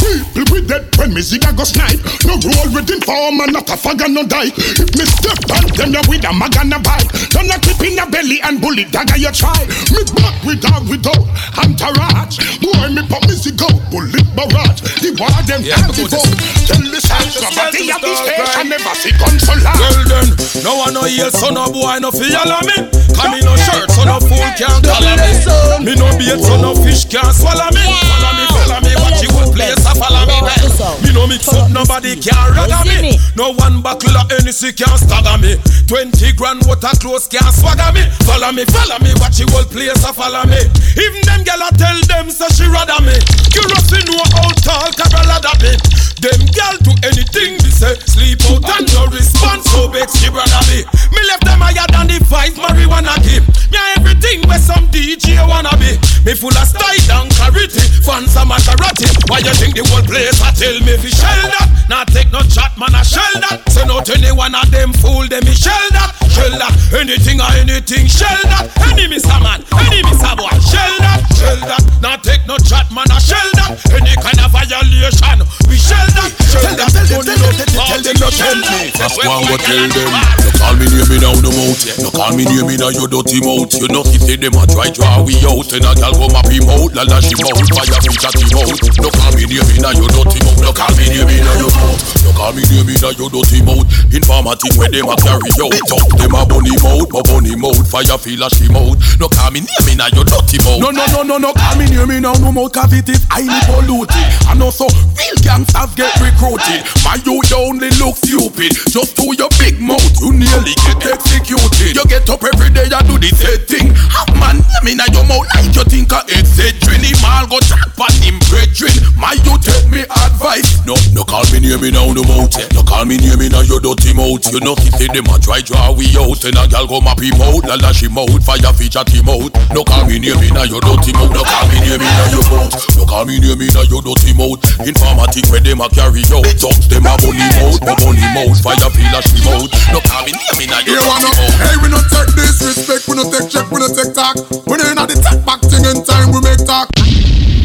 People with dead when me zigga go snipe No roll with informer not a fag and no die If me step on them you with a mag and a bike Don't a clip in a belly and bullet dagger you try Me back with dog without entourage Boy me pop me zigga bullet barrage The war them Yeah, devote Tell the sound somebody at the station never see gun so loud Well then, no one no heal, so no boy no feel me. Come me no shirt, so no fool can't collar me. Me no bait, so no fish can't swallow me. Follow me, follow me, watch you place a follow me. Me no mix up, nobody can ragga me. No one buckle of Hennessy can stagger me. Twenty grand water clothes can't swagger me. Follow me, follow me, watch you whole place a follow me. Even them gyal a tell them say she rather me. You roughly know how tall Carol ladder be. Them gyal do anything me say. Sleep out and no response, so vex she brother me. Me left them higher than the five marijuana game. Me everything where some DJ wanna be. Me full of style and clarity, fans a Maserati. Why you think the whole place a tell me fi shell that? Not take no chat, man a shell that. Say not any one of them fool them me shell that, shell that. Anything or anything shell that. Enemy a man, enemy a boy, shell that, shell that. Not take no chat, man a shell that. Any kind of violation, we shell that, shell that. Tell them, tell them, tell them, no tell me. That's why I tell them. You call me name in the mouth. You call me name in your dirty mouth. You know if they them a try draw we out, and a gal go my him out. La la she mouth, fire fish at him out. You call me name in your dirty mouth. You call me name in your mouth. You call me name in your dirty mouth. Informative where them a carry out. Talk them a bunny mouth, my bunny mouth. Fire feel a she mouth. No call me name in your dirty mouth. No, no, no, no, no, call me name me now, no more cavity, highly polluted. And also, real gangsters get recruited. My you you only look stupid. Just to your big mouth, you nearly get executed. You get up every day and do the same thing. Have man name in your mouth like you think a etc. Mal go chat pan him brethren. My you take me advice. No, no call me name in the mouth. No call me name in your dirty mouth. You know if they them a try draw we out, and a gal go map him out. La la she mouth, fire fish at him out. No call me name in your dirty mouth. No call me name in your mouth. No call me name in your dirty mouth. Informatic where them a carry out. Talk them a bunny mouth, my bunny mouth. Fire feel a she mouth. No call me name in your You dirty wanna, mouth. hey, we no take disrespect, we no take check, we no take talk. We no inna the take back thing in time, we make talk.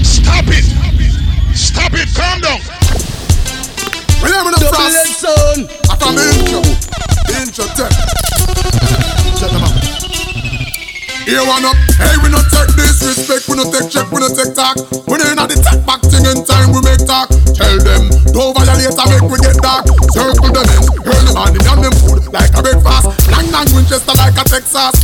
Stop it! Stop it! Calm down! We never no Double frost. edged son. I from intro, intro tech. Here one up, hey we no take disrespect, we no take check, we no take talk. We no inna the take back thing in time, we make talk. Tell them, don't violate, I make we get dark. Circle them in, early morning and them food like a breakfast. Lang lang Winchester like a Texas.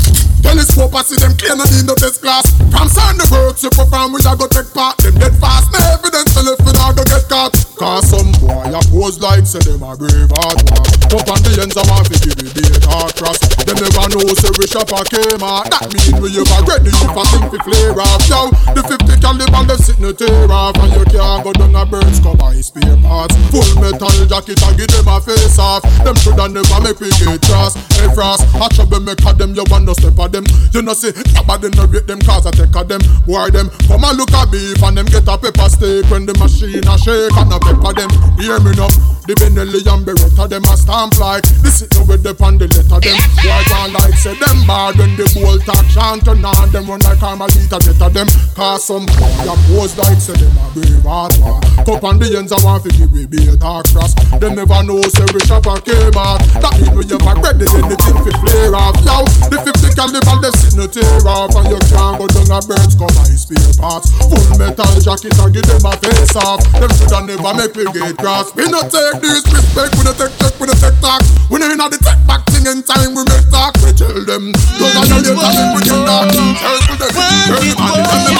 Telescope, I see them clear, no need no test class. From works, you perform, we a go take part. Them dead fast, no evidence to lift, we not go get caught. Cause some boy a pose like say them a brave hard man. Up on the ends, I want to give it bait hard cross. Them never know say we shop a came out. That mean we ever ready if I think we flare off. Yo, the 50 caliber left sit no tear off. And you can't go down a burns come by spare parts. Full metal jacket and give them a face off. Them shoulda never make we get cross. Hey frost, I trouble make a them, you want no step of them. You know see, nobody no rate them cause I take a them. Boy them, come and look at beef and them get a pepper steak when the machine a shake and a pepper them. Hear me now, the Benelli and Beretta them a stamp like. This is with the pan the letter them. Boy one like say them bad when the bolt chant and on them run like Carmelita get at them. Cause some [laughs] boy pose like say them a brave heart man. Cup on the ends I want to give we be a dark cross. Them never know say we shop a came out. That mean we ever ready anything fi flare off. Yo, the 50 caliber they sit no tear off and you can't go down a birds come by spare parts. Full metal jacket and give them a face off. Them shoulda never make we get cross. We no take disrespect, we no take check, we no take talk. We no inna the take back thing in time we make talk. We tell them, don't violate and then we get dark. Circle them, turn them on the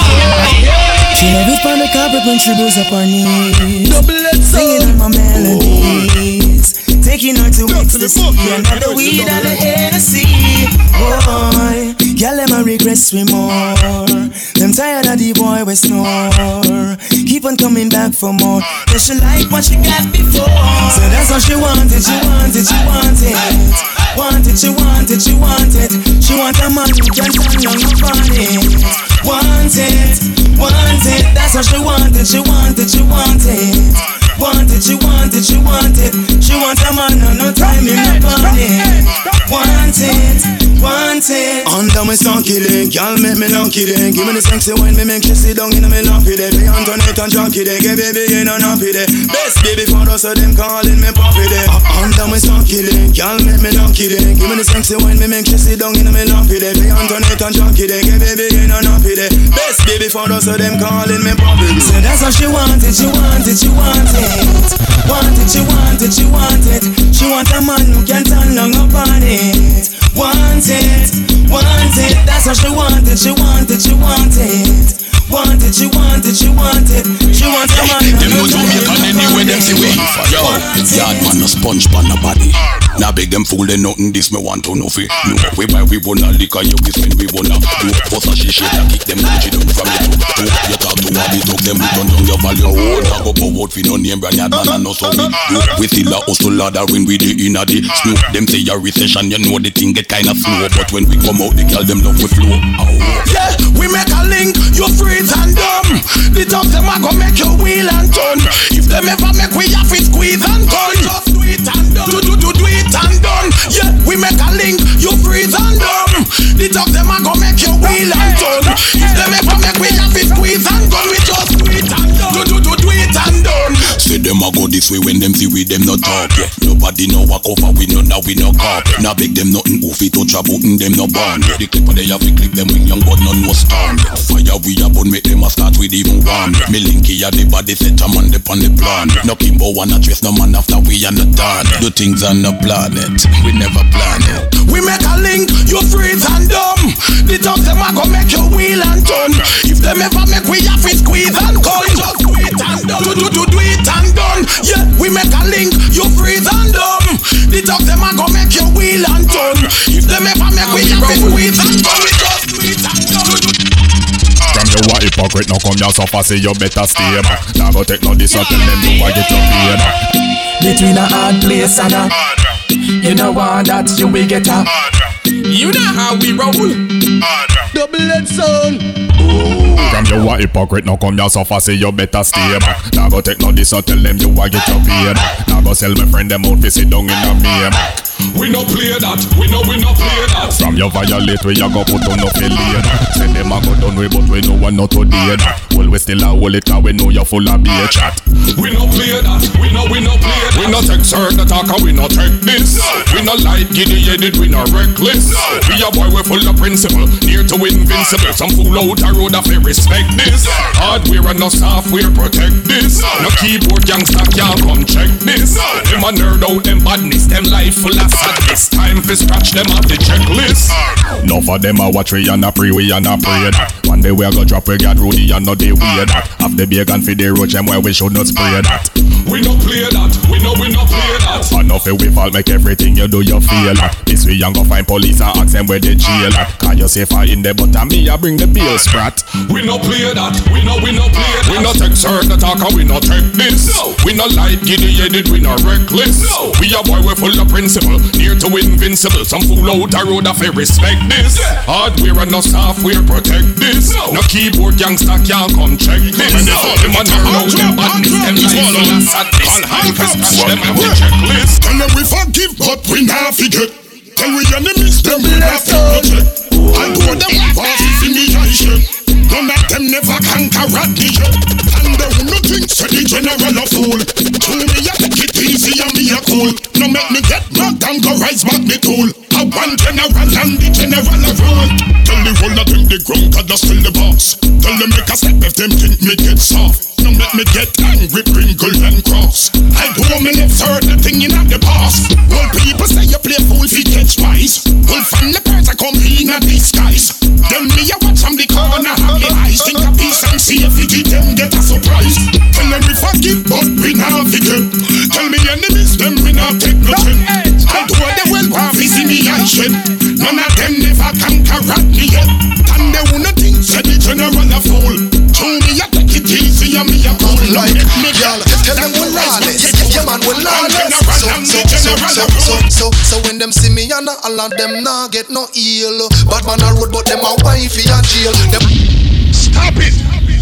She never found a carpet when she goes up her knees. Singing my melodies. Taking her to ecstasy. Another weed and the Hennessy. Boy, girl, them a regress we more. Them tired of the boy we snore. Keep on coming back for more. Does she like what she got before? So that's what she wanted, she wanted, she wanted. Wanted, she wanted, she wanted. She want a man who can stand on her body. Wanted, wanted. That's what she wanted, she wanted, she wanted. Wanted, she wanted, she wanted. She want a man no no time in her body. Wanted, wanted. Under my son killing, girl make me lucky then. Give me the sexy wine, me make you sit down in my lap then. Me Antoinette and Jackie then, get baby in and happy then. Best baby for us, so them calling me poppy then. Uh, under my son killing, girl make me lucky then. Give me the sexy wine, me make you sit down in my lap then. Me Antoinette and Jackie then, get baby in and happy then. Best baby for us, so them calling me poppy then. So that's what she wanted, she wanted, she wanted. Wanted, she wanted, she wanted. She want a man who can turn on up on it. Wanted, wanted. That's what she wanted, she wanted, she wanted. Wanted, she wanted, she wanted. She want a man Them no Jamaican anyway, them see we Yo, yard man no sponge pan a body Now beg them fool them nothing this me want to know fi No, we buy we wanna liquor you we spend we wanna do Fuss a she shit and kick them down from you too You talk to they talk them we turn down your value now go go out fi no name brand yard man and no so we do We still a hustle ladder when we the inna the snow Them say a recession you know the thing get kinda slow But when we come out the girl them love we flow. Yeah, we make a link, you freeze and dumb. The top them a go make you wheel and turn. If them ever make we have it squeeze and turn. Just do it and. Do do do do it and done. Yeah, we make a link, you freeze and dumb. The top them a go make you wheel and turn. If them ever make we have it squeeze and gun, we just do it and done. Do do do do it and done. Say them a go this way when them see we them no talk yeah. Nobody know what cover we no now we no cop Now beg them nothing off it touch a button them no born yeah. The clipper they have to clip them when young but none no storm. Fire we a burn make them a start with even warm yeah. Me linky a the body set a man dip on the plan No Kimbo wanna dress no man after we are not done Do things on the planet we never plan it We make a link, you freeze and dumb. The top them a go make you wheel and turn. If them ever make we have it squeeze and gun, just do it and done. Do do do do it and done. Yeah, we make a link, you freeze and dumb. The top them a go make you wheel and turn. If them ever make we have it squeeze and gun, we just do it and done. From you a hypocrite, now come your suffer, say you better stay back. Now go take no this and tell them you a get your pay back. Between a hard place and a You know what that you will get a You know how we roll Double edged sound. Come you a hypocrite, now come your suffer, say you better stay back. Now go take no this and tell them you a get your pay back. Now go sell my friend them out, fi sit down in a me back. We no play that, we know we no play that. From your violate, we a go put on no failure. Send them a go done way, but we know one not to dead. Well, we still a hold it, cause we know you're full of beer chat. We no play that, we know we no play that. We no take certain attack and we no take this. We no like giddy headed, we no reckless. We a boy we full of principle, near to invincible. Some fool out a road if they respect this. Hardware and no software protect this. No keyboard gangster can't come check this. Them a nerd out them badness, them life full of sadness Time for scratch them off the checklist Enough of them a watch we and a pray we and a pray. One day we a go drop we got Rudy and no day we that. Have the bacon for the roach and where we should not spray that. We no play that, we know we no play that Enough of we fall make everything you do you feel. This we young go find police and ask them where they jail. Cause you safer in the but me I bring the bill sprat. We no play that, we know we no play that We no take certain attack and we no take this We no like giddy headed, we no reckless We a boy we full of principle, near to invincible Some fool out a road if they respect this. Hardware and no software protect this. No. Keyboard gangster can't come check this. Them a nerd out them badness, them life full of sadness Time for scratch them off the checklist. Tell them we forgive but we not forget. Tell we enemies them we not forget. I go them pass in the nation. None of them never conquer me yet. And they who no think the general a fool. To me a take it easy and me a cool. No make me get knocked and go rise back the tool. I one general and the general a rule. Tell the whole of them the ground cause still the boss. Tell them make a step if them think me get soft. No make me get angry, wrinkle and cross. I do me left certain thing in the past. Well, people say you play fool fi catch wise. Well, from the birds I come in a disguise. Then me a watch from the corner see if you give them get a surprise. Tell them if I give up, we now forget. Tell me enemies, them we now take no check. I do what they will, why see me and shit. None of them never can corrupt me yet. And they will not think, said the general a fool. To me, a take it easy, I'm me a cool. Like, me girl, tell them we're lawless. Your man, we lawless. So, so, so, so, so, so, so when them see me, and all of them now get no ill. Bad man a road, but them a wifey a jail. Them Stop it!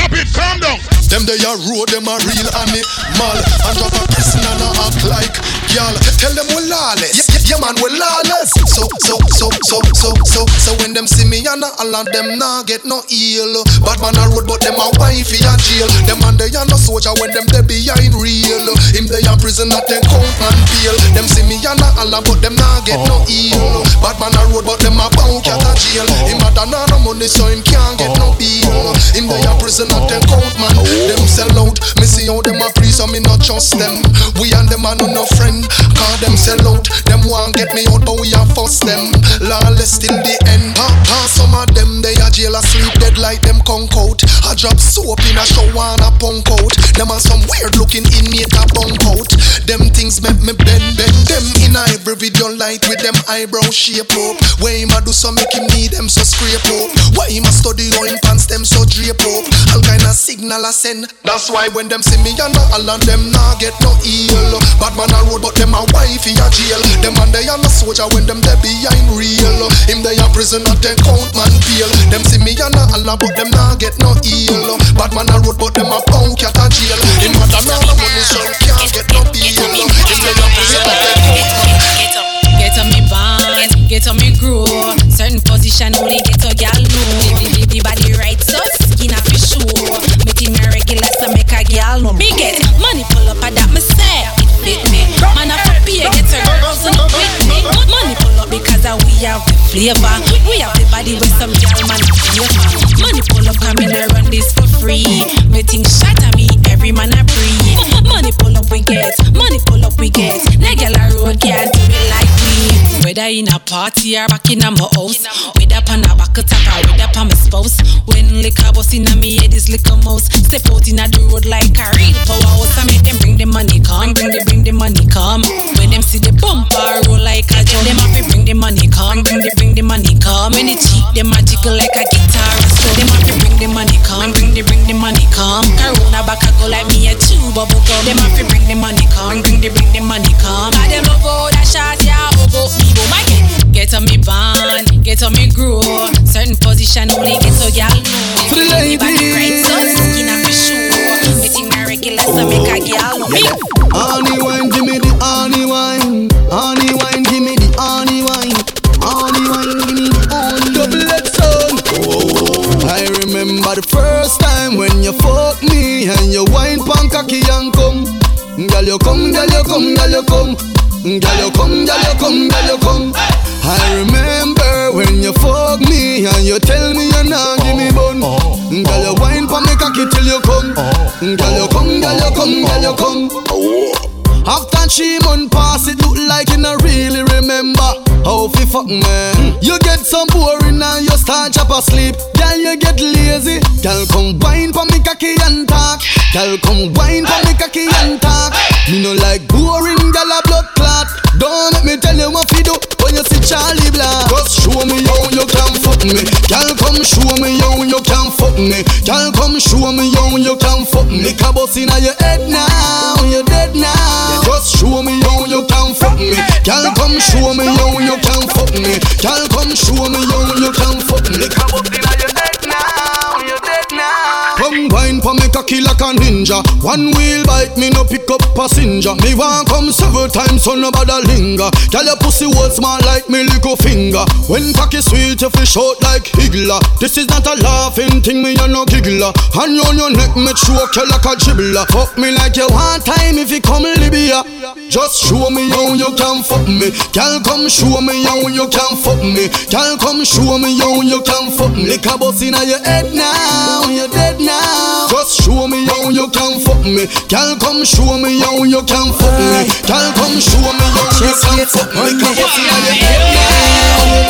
Stop it! Calm down. Them they a road, them a real animal. And drop a person and a act like y'all. Tell them we lawless, yeah, yeah, yeah man we lawless. So, so, so, so, so, so So when them see me and all of them nah get no heal Bad man a road but them a wifey a jail. Them and they a no soldier when them they behind real. Him they a prison at them count man peel Them see me and all but them nah get no oh, heal oh. Bad man a road but them a bound cat a jail. Oh, him a done no money so him can't get no bill. Him they a prison at them count man oh. them sell out. Me see how them a free, so me not trust them. We and them are no no friend. Call them sell out. Them want get me out, but we a fuss them. Lawless till the end. Ha, ha, some of them they a jail asleep dead like them conk out. I drop soap in a shower and a punk out. Them are some weird looking inmate a bunk out. Them things make me bend bend. Them in a every video light with them eyebrow shape up. Where him a do so make him need them so scrape up. Why him a study how him pants them so drape up. All kind of signal I send. That's why when them see me and all of them nah get no heal. Bad man a road but them a wifey a jail. Them and they a no soldier when them they behind real. Him they a prison at them count man feel. Them see me and all of but them nah get no heal. Bad man a road but them a pound cat a jail. Him a all the money so can't get no bill. Him they a prison at them count man. Get on me band, get on me grow. Certain position only get a gal know. The, the, the body right, so so make a gal know. Me get money pull up, and that me say it fit me. Man, I for pay, get a girls and with me. Money pull up because I we have the flavor. We have the body with some gal man flavor. Money pull up, come in run this for free. Me think shot at me, every man I breathe. Money pull up, we get. Money pull up, we get. Nigga, road can't do it like. Whether in a party or back in a my house, whether on a back attack or whether on my spouse. When liquor bust in a me head is liquor mouse. Step out in a the road like a real powerhouse. I make them bring the money come, bring the bring the money come. When them see the bumper roll like a drum, them have to bring the money come, bring the bring the money come. When it cheap, them jiggle like a guitar. So them have to bring the money come, bring the bring the money come. Corona back a go like me a chew bubble gum. Them have to bring the money come, bring the bring the money come. I them love all that shot, yeah, oh me go my get. On me van, get on me grow. Certain position only get to y'all know. For the ladies. Right, so skin off your shoe. Getting my regular, so make a girl me. Honey wine, give me the honey wine. Honey wine, give me the honey wine. Honey wine, give me the honey. Double X son. Oh. I remember the first time when you fuck me and you wine pan cocky and come. Girl you come, girl you come, girl you come. Girl you come, girl you come, girl you come. I remember when you fuck me and you tell me you're not give me bun. Girl you wine pan me cocky till you come. Girl you come, girl you come, girl you come. Three months pass, it look like you not really remember how fi fuck me. You get some boring and you start chop asleep. Girl, you get lazy. Girl, come wine for me cocky and talk. Girl, come wine for me cocky and talk. Me no like boring, girl a blood clot. Don't let me tell you what fi do when you see Charlie Black. Just show me how you can fuck me. Girl, come show me how you can fuck me. Girl, come show me how you can fuck me. Cabos inna your head now, you dead now. Just show me how you can fuck me. Girl, come show me how you can fuck me. Girl, come show me how you can fuck me. Cabos inna your head now, you dead. Come wine for me cocky like a ninja. One wheel bite me no pick up passenger. Me want come several times so nobody linger. Girl your pussy hold small like me little finger. When cocky sweet you fish short like higgler. This is not a laughing thing me you no giggler. Hand on your neck me choke you like a dribbler. Fuck me like you want time if you come Libya. Just show me how you can fuck me. Girl come show me how you can fuck me. Girl come show me how you can fuck me. Lick a bus inna your head now, you dead now. Just show me how you can fuck me. Girl, come show me how you can fuck me. Girl, come show me how you can fuck me. Lick a bus inna your head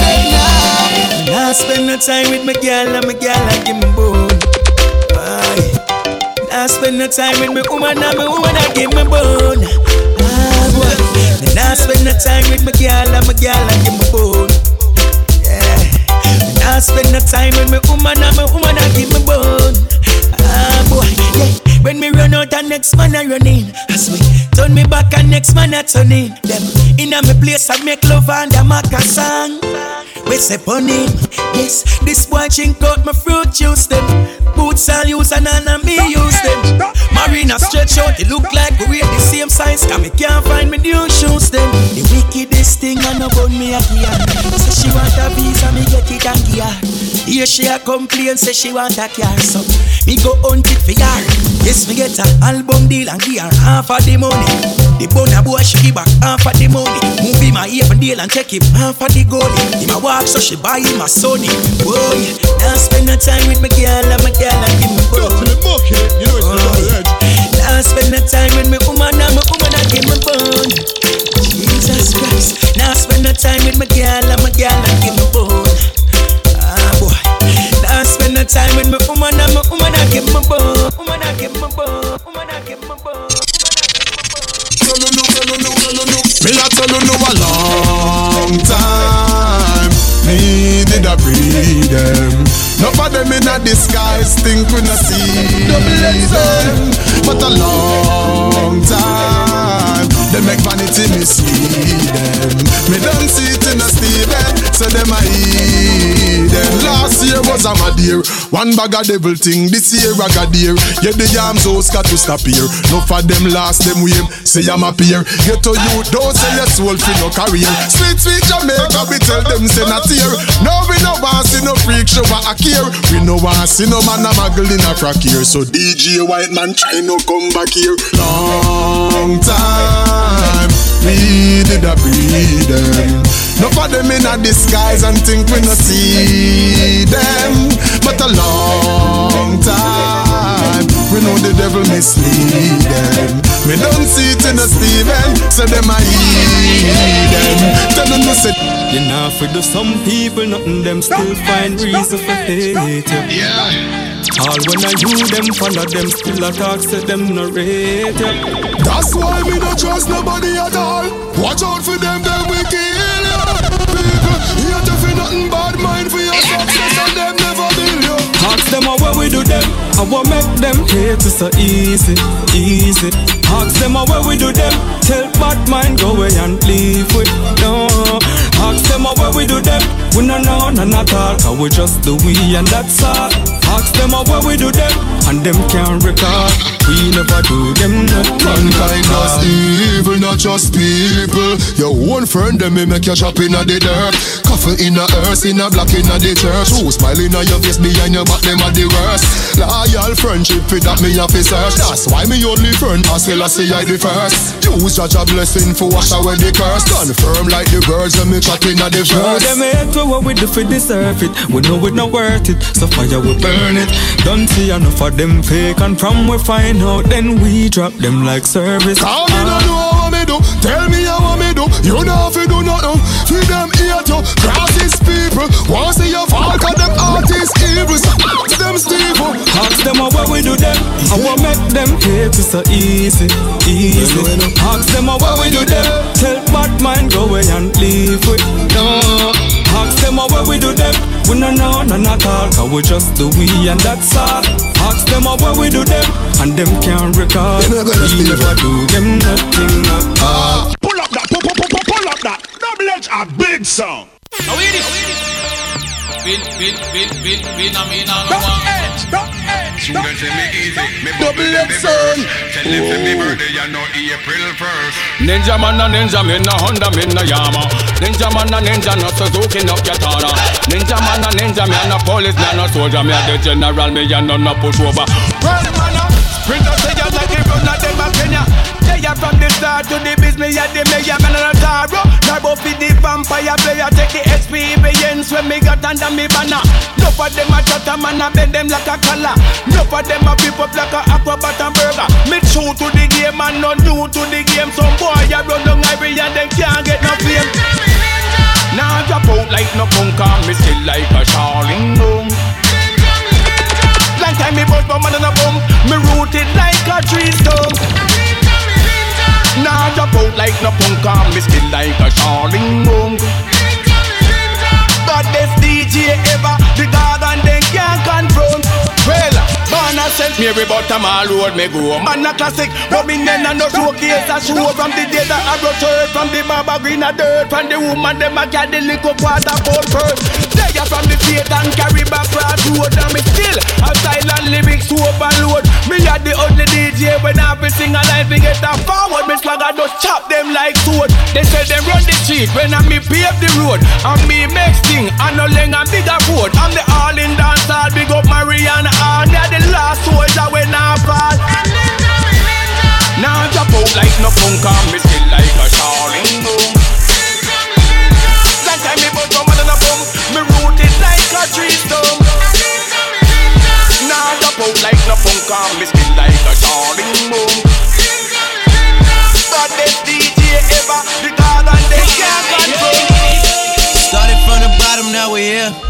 now, now. Now spend no time with my girl and my girl and give me bone. Aye. Now spend no time with my woman and my woman and give me bone. Ah, boy. Now spend no time with my girl and my girl and give me bone. Yeah. Now spend no time with my woman and my woman and give me bone. Ah, boy. Yeah. When me run out, the next man a run in. As we turn me back, and next man a turn in. Them in Inna me place I make love and a make a song. We say pon him, yes. This boy drink out my fruit juice them. Boots all use and none of me use them. Marina stretch out, they look like we wear the same size. Cause me can't find me new shoes them. The wickedest thing I know about me a gear. Say she want a visa, me get it and gear. Here she a complain, say she want a car. So me go hunt it for her. Yes, me get a album deal and give her half of the money. The bona boy she give back half of the money. Movie my even deal and take him half of the goalie. Him a walk so she buy him a Sony. Boy, now spend no time with my girl and my girl and give me bone. You know it's Boy, oh, now spend no time with my woman and my woman and give me bone. Jesus Christ, now spend no time with my girl and my girl and give me bone. Time with my woman and my woman and give me bone. Woman and give me bone. Woman and give me bone. Me a tell you no a long time. Me did a breed them. Not for them in a disguise, think we not see them. But a long time. They make vanity mislead them. Me don't see it in a Steven, so them a eat. Last year was a mad. One bag of devil thing, this year I got dear. Yeah, the yams oh, house got to stop here. No for them last them way, say I'm a here. Get to you, don't sell your soul for no career. Sweet, sweet Jamaica, we tell them say not here. No, we no want see no freak show a care. We no want see no man a muggle in a crack here. So DJ White Man try no come back here. Long time, we did a breed them. No for them in a disguise and think we no see them. But a long time, we know the devil mislead them. We don't see it in a Steven, so them a eat them. Tell them no say. You know, for do some people, nothing them still find reason for hate you. Yeah. All when I you them follow them, still a talk, say them no rate you. That's why me don't trust nobody at all. Watch out for them, them we kill you. People, you to feel nothing bad mind for your success and them never build you. Ask them how we do them, how what make them hate us so easy, easy. Ask them how we do them, tell bad mind go away and leave with no. Ask them how we do them, we no know none at all, cause we just do we and that's all. Ask them how we do them, and them can't recall. We never do them nothing. Mankind does evil, not just people. Your own friend, them may make you chop in the dirt. Coffin in the earth, in a black in the church. Who smiling on your face behind your back, them are the worst. Loyal friendship, for that me have to search. That's why me only friend, I still I say I the first. Use such a blessing for wash away the curse. Confirm like the birds, and me chat in the verse. them hate what we do for deserve it. We know it not worth it, so fire we burn it. Don't see enough of them fake, and from we find out, then we drop them like service. Call me no know what me do. Tell me how what do. You know if you do nothing. Feed them ear to crosses people. Want see your fall cause them artists evil. So ask them Steve. Ask them what we do them, how we make them hate us so easy, easy. Ask them what we do them, tell bad mind go away and leave with no. Ask them what we do them, we no know none at all, cause we just do we and that's all. Ask them what we do them, and them can't recall. We never do them nothing at all. That. Double big song. Now hear this. Bin, bin, bin, bin, bin, I mean, I don't want Children say me easy, me Double X son. Tell them say me birthday, you know April 1st. Ninjaman a ninja, me no Honda, me no Yama. Ninjaman a ninja, no Suzuki, no Katana. Ninjaman a ninja, me a no police, me a no soldier, me a the general, me a no no pushover. Well, man, uh, sprinter say you like it, run at them a Kenya. They are from the start to the business, yeah, the mayor, man, and a taro. Turbo for the vampire player, take the experience when me got under me banner. Enough of them a chat a man, a bend them like a collar. Enough of them a up like a aquabat and burger. Me true to the game and not new to the game. Some boy a run down ivory and they can't get no fame. Now drop out like no punk, me still like a Charlie Boom. Long time me bust my man on a bum Me rooted like a tree stump Nah drop out like no punk and me still like a Charlie Boom But this DJ ever The dog and they can't confront. Well, man I sell Mary Bottom all road me go. Man a classic, but me men a no showcase a show from the day that I brought her from the Baba Green a dirt from the woman them a carry the liquor quarter boat first. They are from the state and carry back cross road and me still a silent lyrics to overload. Me a the only DJ when I be sing a line to get a forward. Me swagger just chop them like sword. They say them run the street when I me pave the road. And me make thing and no leng and bigger road. I'm the all in dance all big up Mariana and they're the last soldier when I fall. Now drop out like no punk me still like a shawling boom. Last time me put some on a pump, me rooted like a tree stump. Now drop out like no punk me still like a shawling boom. But this DJ ever, the God and they can't control. Started from the bottom, now we here.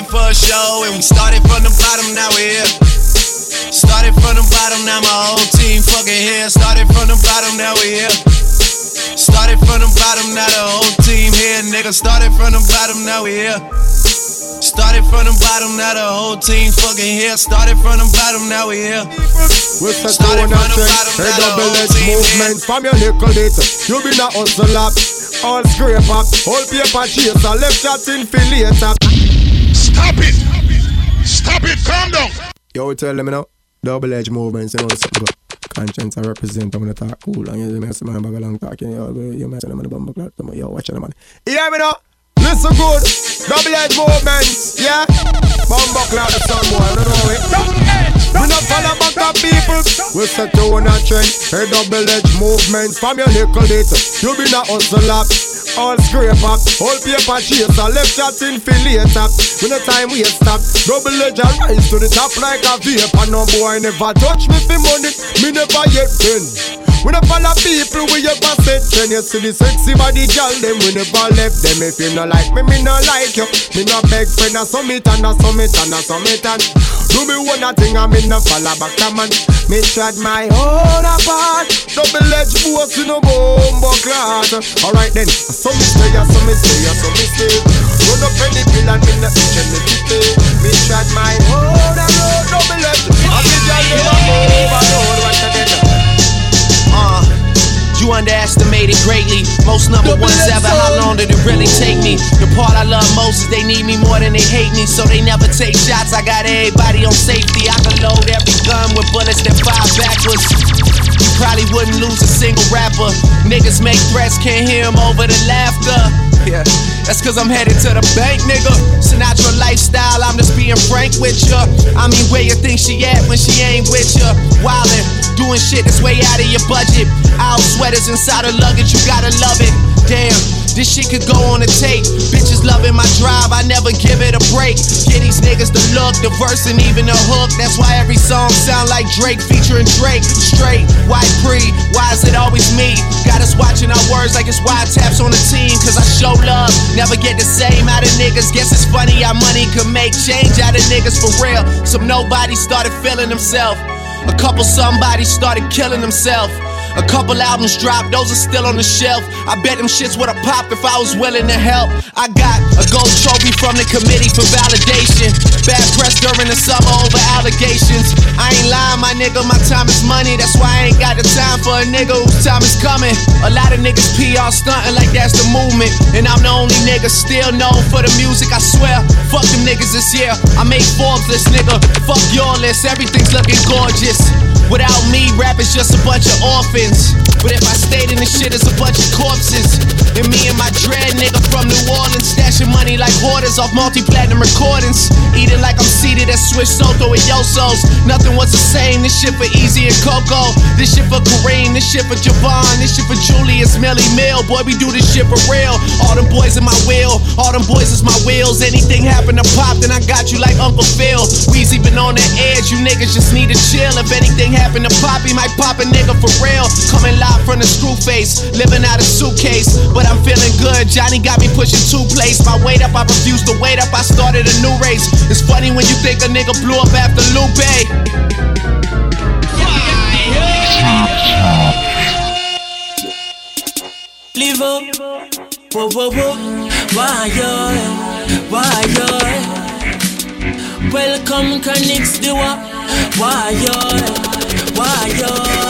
Million for a show, and we started from the bottom, now we're here. Started from the bottom, now my whole team fucking here. Started from the bottom, now we're here. Started from the bottom, now the whole team here, nigga. Started from the bottom, now we here. Started from the bottom, now the whole team fucking here. Started from the bottom, now we here. We set you on a trend, a double edged movement from your nickel. You been a hustle up, all scrape up, all paper chaser, left shot in later. Stop it! Stop it! Calm down! Yo, tell them you know, double edged movements, you know, good. Conscience I represent, I'm gonna talk cool, and you mess man bag along talking, yo, you mess them on the bumper clock, yo, watch them man. You hear me now? Listen good, double edged movements, yeah? Bumper clock the sun boy, you know it. We not follow back up people. We set you on a trend. A double edged movements from your nickel it. You been a hustle up. All scrape up, all paper chaser, left shot in later. When the time we stop, double edge and rise to the top like a vapor. No boy never touch me for money, me never yet been. We never follow people we ever set When you see the sexy body girl? Them we never left them. If you no like me, me no like you. Me no beg friend a summit and a summit and a summit and Do me one thing and me no follow back a man. Me tried my own apart. Double edge boss in a bombo class. Alright then, so me stay, so me stay, so me stay. Run up any pill and me no itch and me Me tried my own road double edge And me girl never move once again Uh, you underestimated greatly. Most number ones ever. How long did it really take me? The part I love most is they need me more than they hate me, so they never take shots. I got everybody on safety. I can load every gun with bullets that fire backwards. You probably wouldn't lose a single rapper. Niggas make threats, can't hear 'em over the laughter. Yeah, that's cause I'm headed to the bank, nigga. Sinatra lifestyle, I'm just being frank with ya. I mean, where you think she at when she ain't with ya? Wildin', doing shit that's way out of your budget. Out sweaters inside her luggage, you gotta love it. Damn, this shit could go on a tape. Bitches loving my drive, I never give it a break. Get these niggas the look, the verse, and even the hook. That's why every song sound like Drake featuring Drake. Straight, white pre, why is it always me? Got us watching our words like it's wiretaps on the team. Cause I show love, never get the same out of niggas. Guess it's funny how money can make change out of niggas for real. Some nobody started feeling himself. A couple somebody started killing themselves. A couple albums dropped, those are still on the shelf. I bet them shits would've popped if I was willing to help. I got a gold trophy from the committee for validation. Bad press during the summer over allegations. I ain't lying, my nigga, my time is money. That's why I ain't got the time for a nigga whose time is coming. A lot of niggas PR stunting like that's the movement. And I'm the only nigga still known for the music, I swear. Fuck them niggas this year. I make Forbes list, nigga. Fuck your list, everything's looking gorgeous. Without me, rap is just a bunch of orphans. But if I stayed in the shit, it's a bunch of corpses. And me and my dread nigga from New Orleans, stashing money like hoarders off multi-platinum recordings. Eating like I'm seated at Swiss Soto and Yosos. Nothing was the same. This shit for Easy and Coco. This shit for Kareem. This shit for Javon. This shit for Julius Melly Mill. Boy, we do this shit for real. All them boys in my wheel. All them boys is my wheels. Anything happen to pop, then I got you like Uncle Phil. Weezy been on the edge. You niggas just need to chill. If anything happen to pop, he might pop a nigga for real. Coming live from the screw face, living out a suitcase. But I'm feeling good. Johnny got me pushing two plates. My weight up, I refuse to wait up. I started a new race. It's funny when you think a nigga blew up after Lupe. Live up, whoa, whoa, whoa. Why, yo, why, yo. Welcome, Connects, the? Why, yo, why, yo.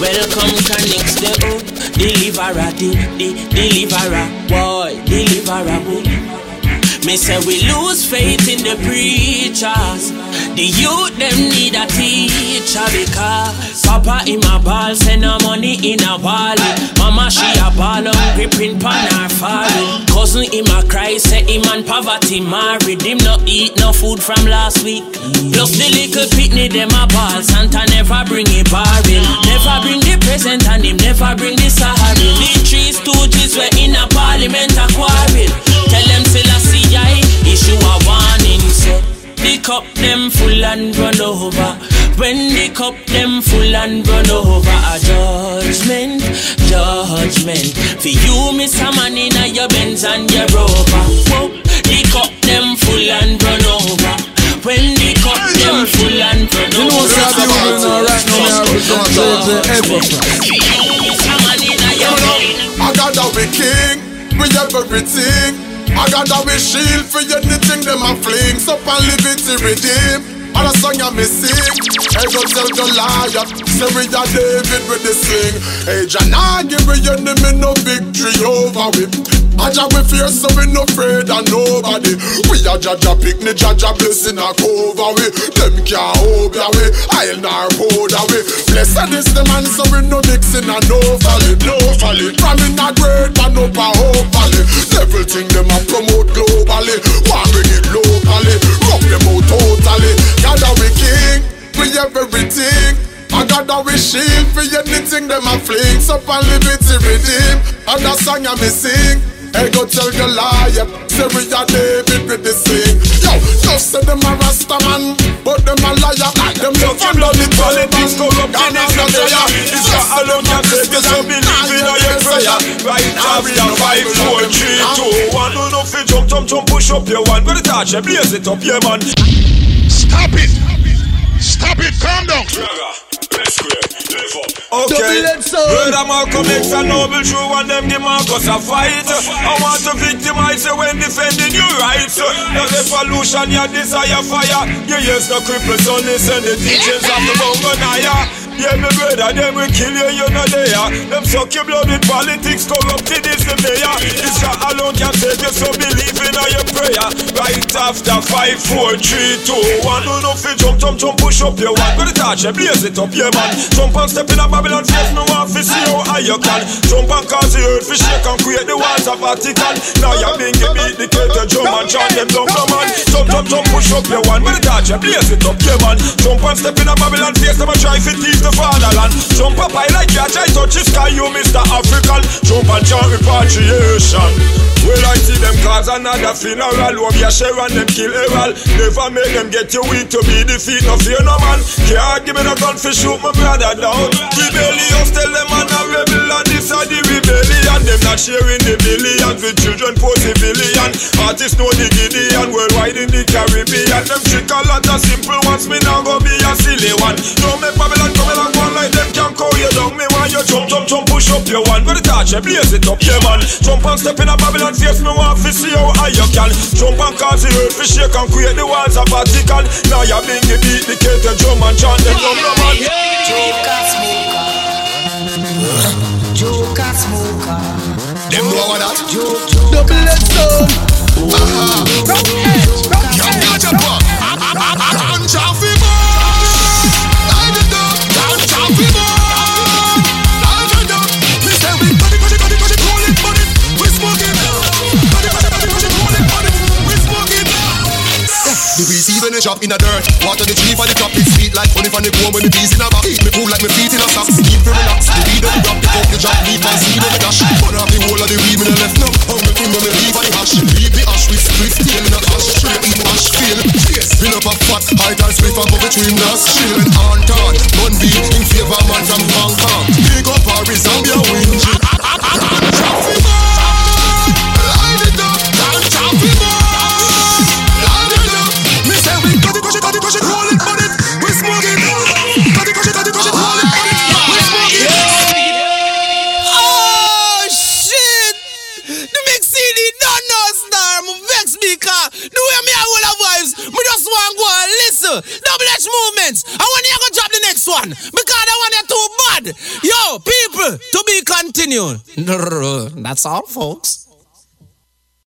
Welcome, Connects, the oh. Deliverer, the, the, deliverer, boy, deliverer, boy. Me say we lose faith in the preachers. The youth them need a teacher because Papa in my ball send no money in a wallet. Mama she a ball on gripping pan her falling. Cousin in my cry say him and poverty married. Him no eat no food from last week. Plus the little pitney them a ball. Santa never bring it barring. Never bring the present and him never bring the Sahara. The three stooges were in a parliament a quarrel. Tell them still I issue a warning say the cup them full and run over. When the cup them full and run over, a judgment, judgment. For you, miss a man in a your Benz and your Rover. Whoa, the cup them full and run over. When the cup them full and run over. You know what's happening right now? Me represent the everything. For you, miss a man in a your Benz. I got a we king, we everything. I got a we shield for anything them a fling. So and liberty redeem. All a song I me sing. Hey, go tell Goliath. Say we a David with the sling. Hey, Janah give we enemy no victory over we. Just we fear so we no afraid of nobody. We a Jah Jah picnic, Jah Jah blessing a cover we. Them can't hold we. I'll not hold we. Blessed is the man so we no mixing and no folly, no folly. From in a great man up a hope valley. Everything them a promote globally. One bring it locally. Rub them out totally. God a we king, we everything. I got a shield for anything them a fling. So and liberty redeem. And that song I me sing. Hey, go tell Goliath, say we a David with the sing. Yo, just say them a Rasta man, but them a liar. Them no Fucking bloody politics, corruption is a prayer. It's got alone can take you, so believe in your prayer. Right now we are five, four, three, two, one. No, no, fit jump, jump, jump, push up your one. With the touch, blaze it up, yeah, man. Stop it! Stop it! Calm down! Okay, brother Malcolm X and Noble True and them give Marcus a fight. I want to victimize you when defending your rights. The revolution, your desire fire. You use the cripples, so listen the teachings of the Bongonaya. Yeah, me brother, them will kill you, you know they are. Them suck your blood with politics, corrupted is the mayor. This shot alone can save you, so believe in your prayer. Right after five, four, three, two, one. No, no, jump, jump, jump, push up your one. But the touch, blaze it up, yeah, man. Jump and step in a Babylon face, no one fi see how high you can. Jump and cause the earth fi shake and create the walls of Vatican. Now you're being beat the cater, jump and chant them down, come on. Jump, jump, jump, push up your one. But the touch, blaze it up, yeah, man. Jump and step in a Babylon face, them a try fi teach the fatherland. Jump up high like you try touch the sky, you Mr. African. Jump and chant repatriation. Well, I see them cause another funeral. Love your share and them kill Errol. Never make them get you weak to be defeat. No fear no man. Can't give me no gun for shoot my brother down. Rebellious tell them man a rebel and this are the rebellion. Them not sharing the billions with children poor civilian. Artists know the Gideon worldwide in the Caribbean. Them trick a lot of simple ones. Me now go be a silly one. Don't make Babylon come along one like them can call you down. Me want you jump, jump, jump, push up your one. With the touch, blaze it up, yeah man. Jump and step in a Babylon face. Me want to see how high you can. Jump and cause the earth to shake and create the walls of Vatican. Now you're being the beat, the cater drum and chant them drum, no man. Joker smoker. Joker smoker. Them know what that? Double it soul. Young Ganja Pop. Ganja Fever. The shop in a dirt. Water the tree for the top. It's sweet like honey from the comb when the bees in a box. Me cool like me feet in a socks. Keep me relax. The weed on the drop, pick up the drop, leave my seed on the dash. Burn off the whole of the weed, me no left no. How me when me leave on the hash. Leave the ash with split tail in a cash. Straight in ash feel. Fill up a fat, high time split from the tree, that's chill. And on town, bun beat in favor man from Hong Kong. Big up Paris, Zambia, win. Traffic Light it up, traffic Car. The way me a hold of vibes, me just want go and listen. Double H movements. I want you to drop the next one because that one is too bad. Yo, people, to be continued. [laughs] That's all, folks.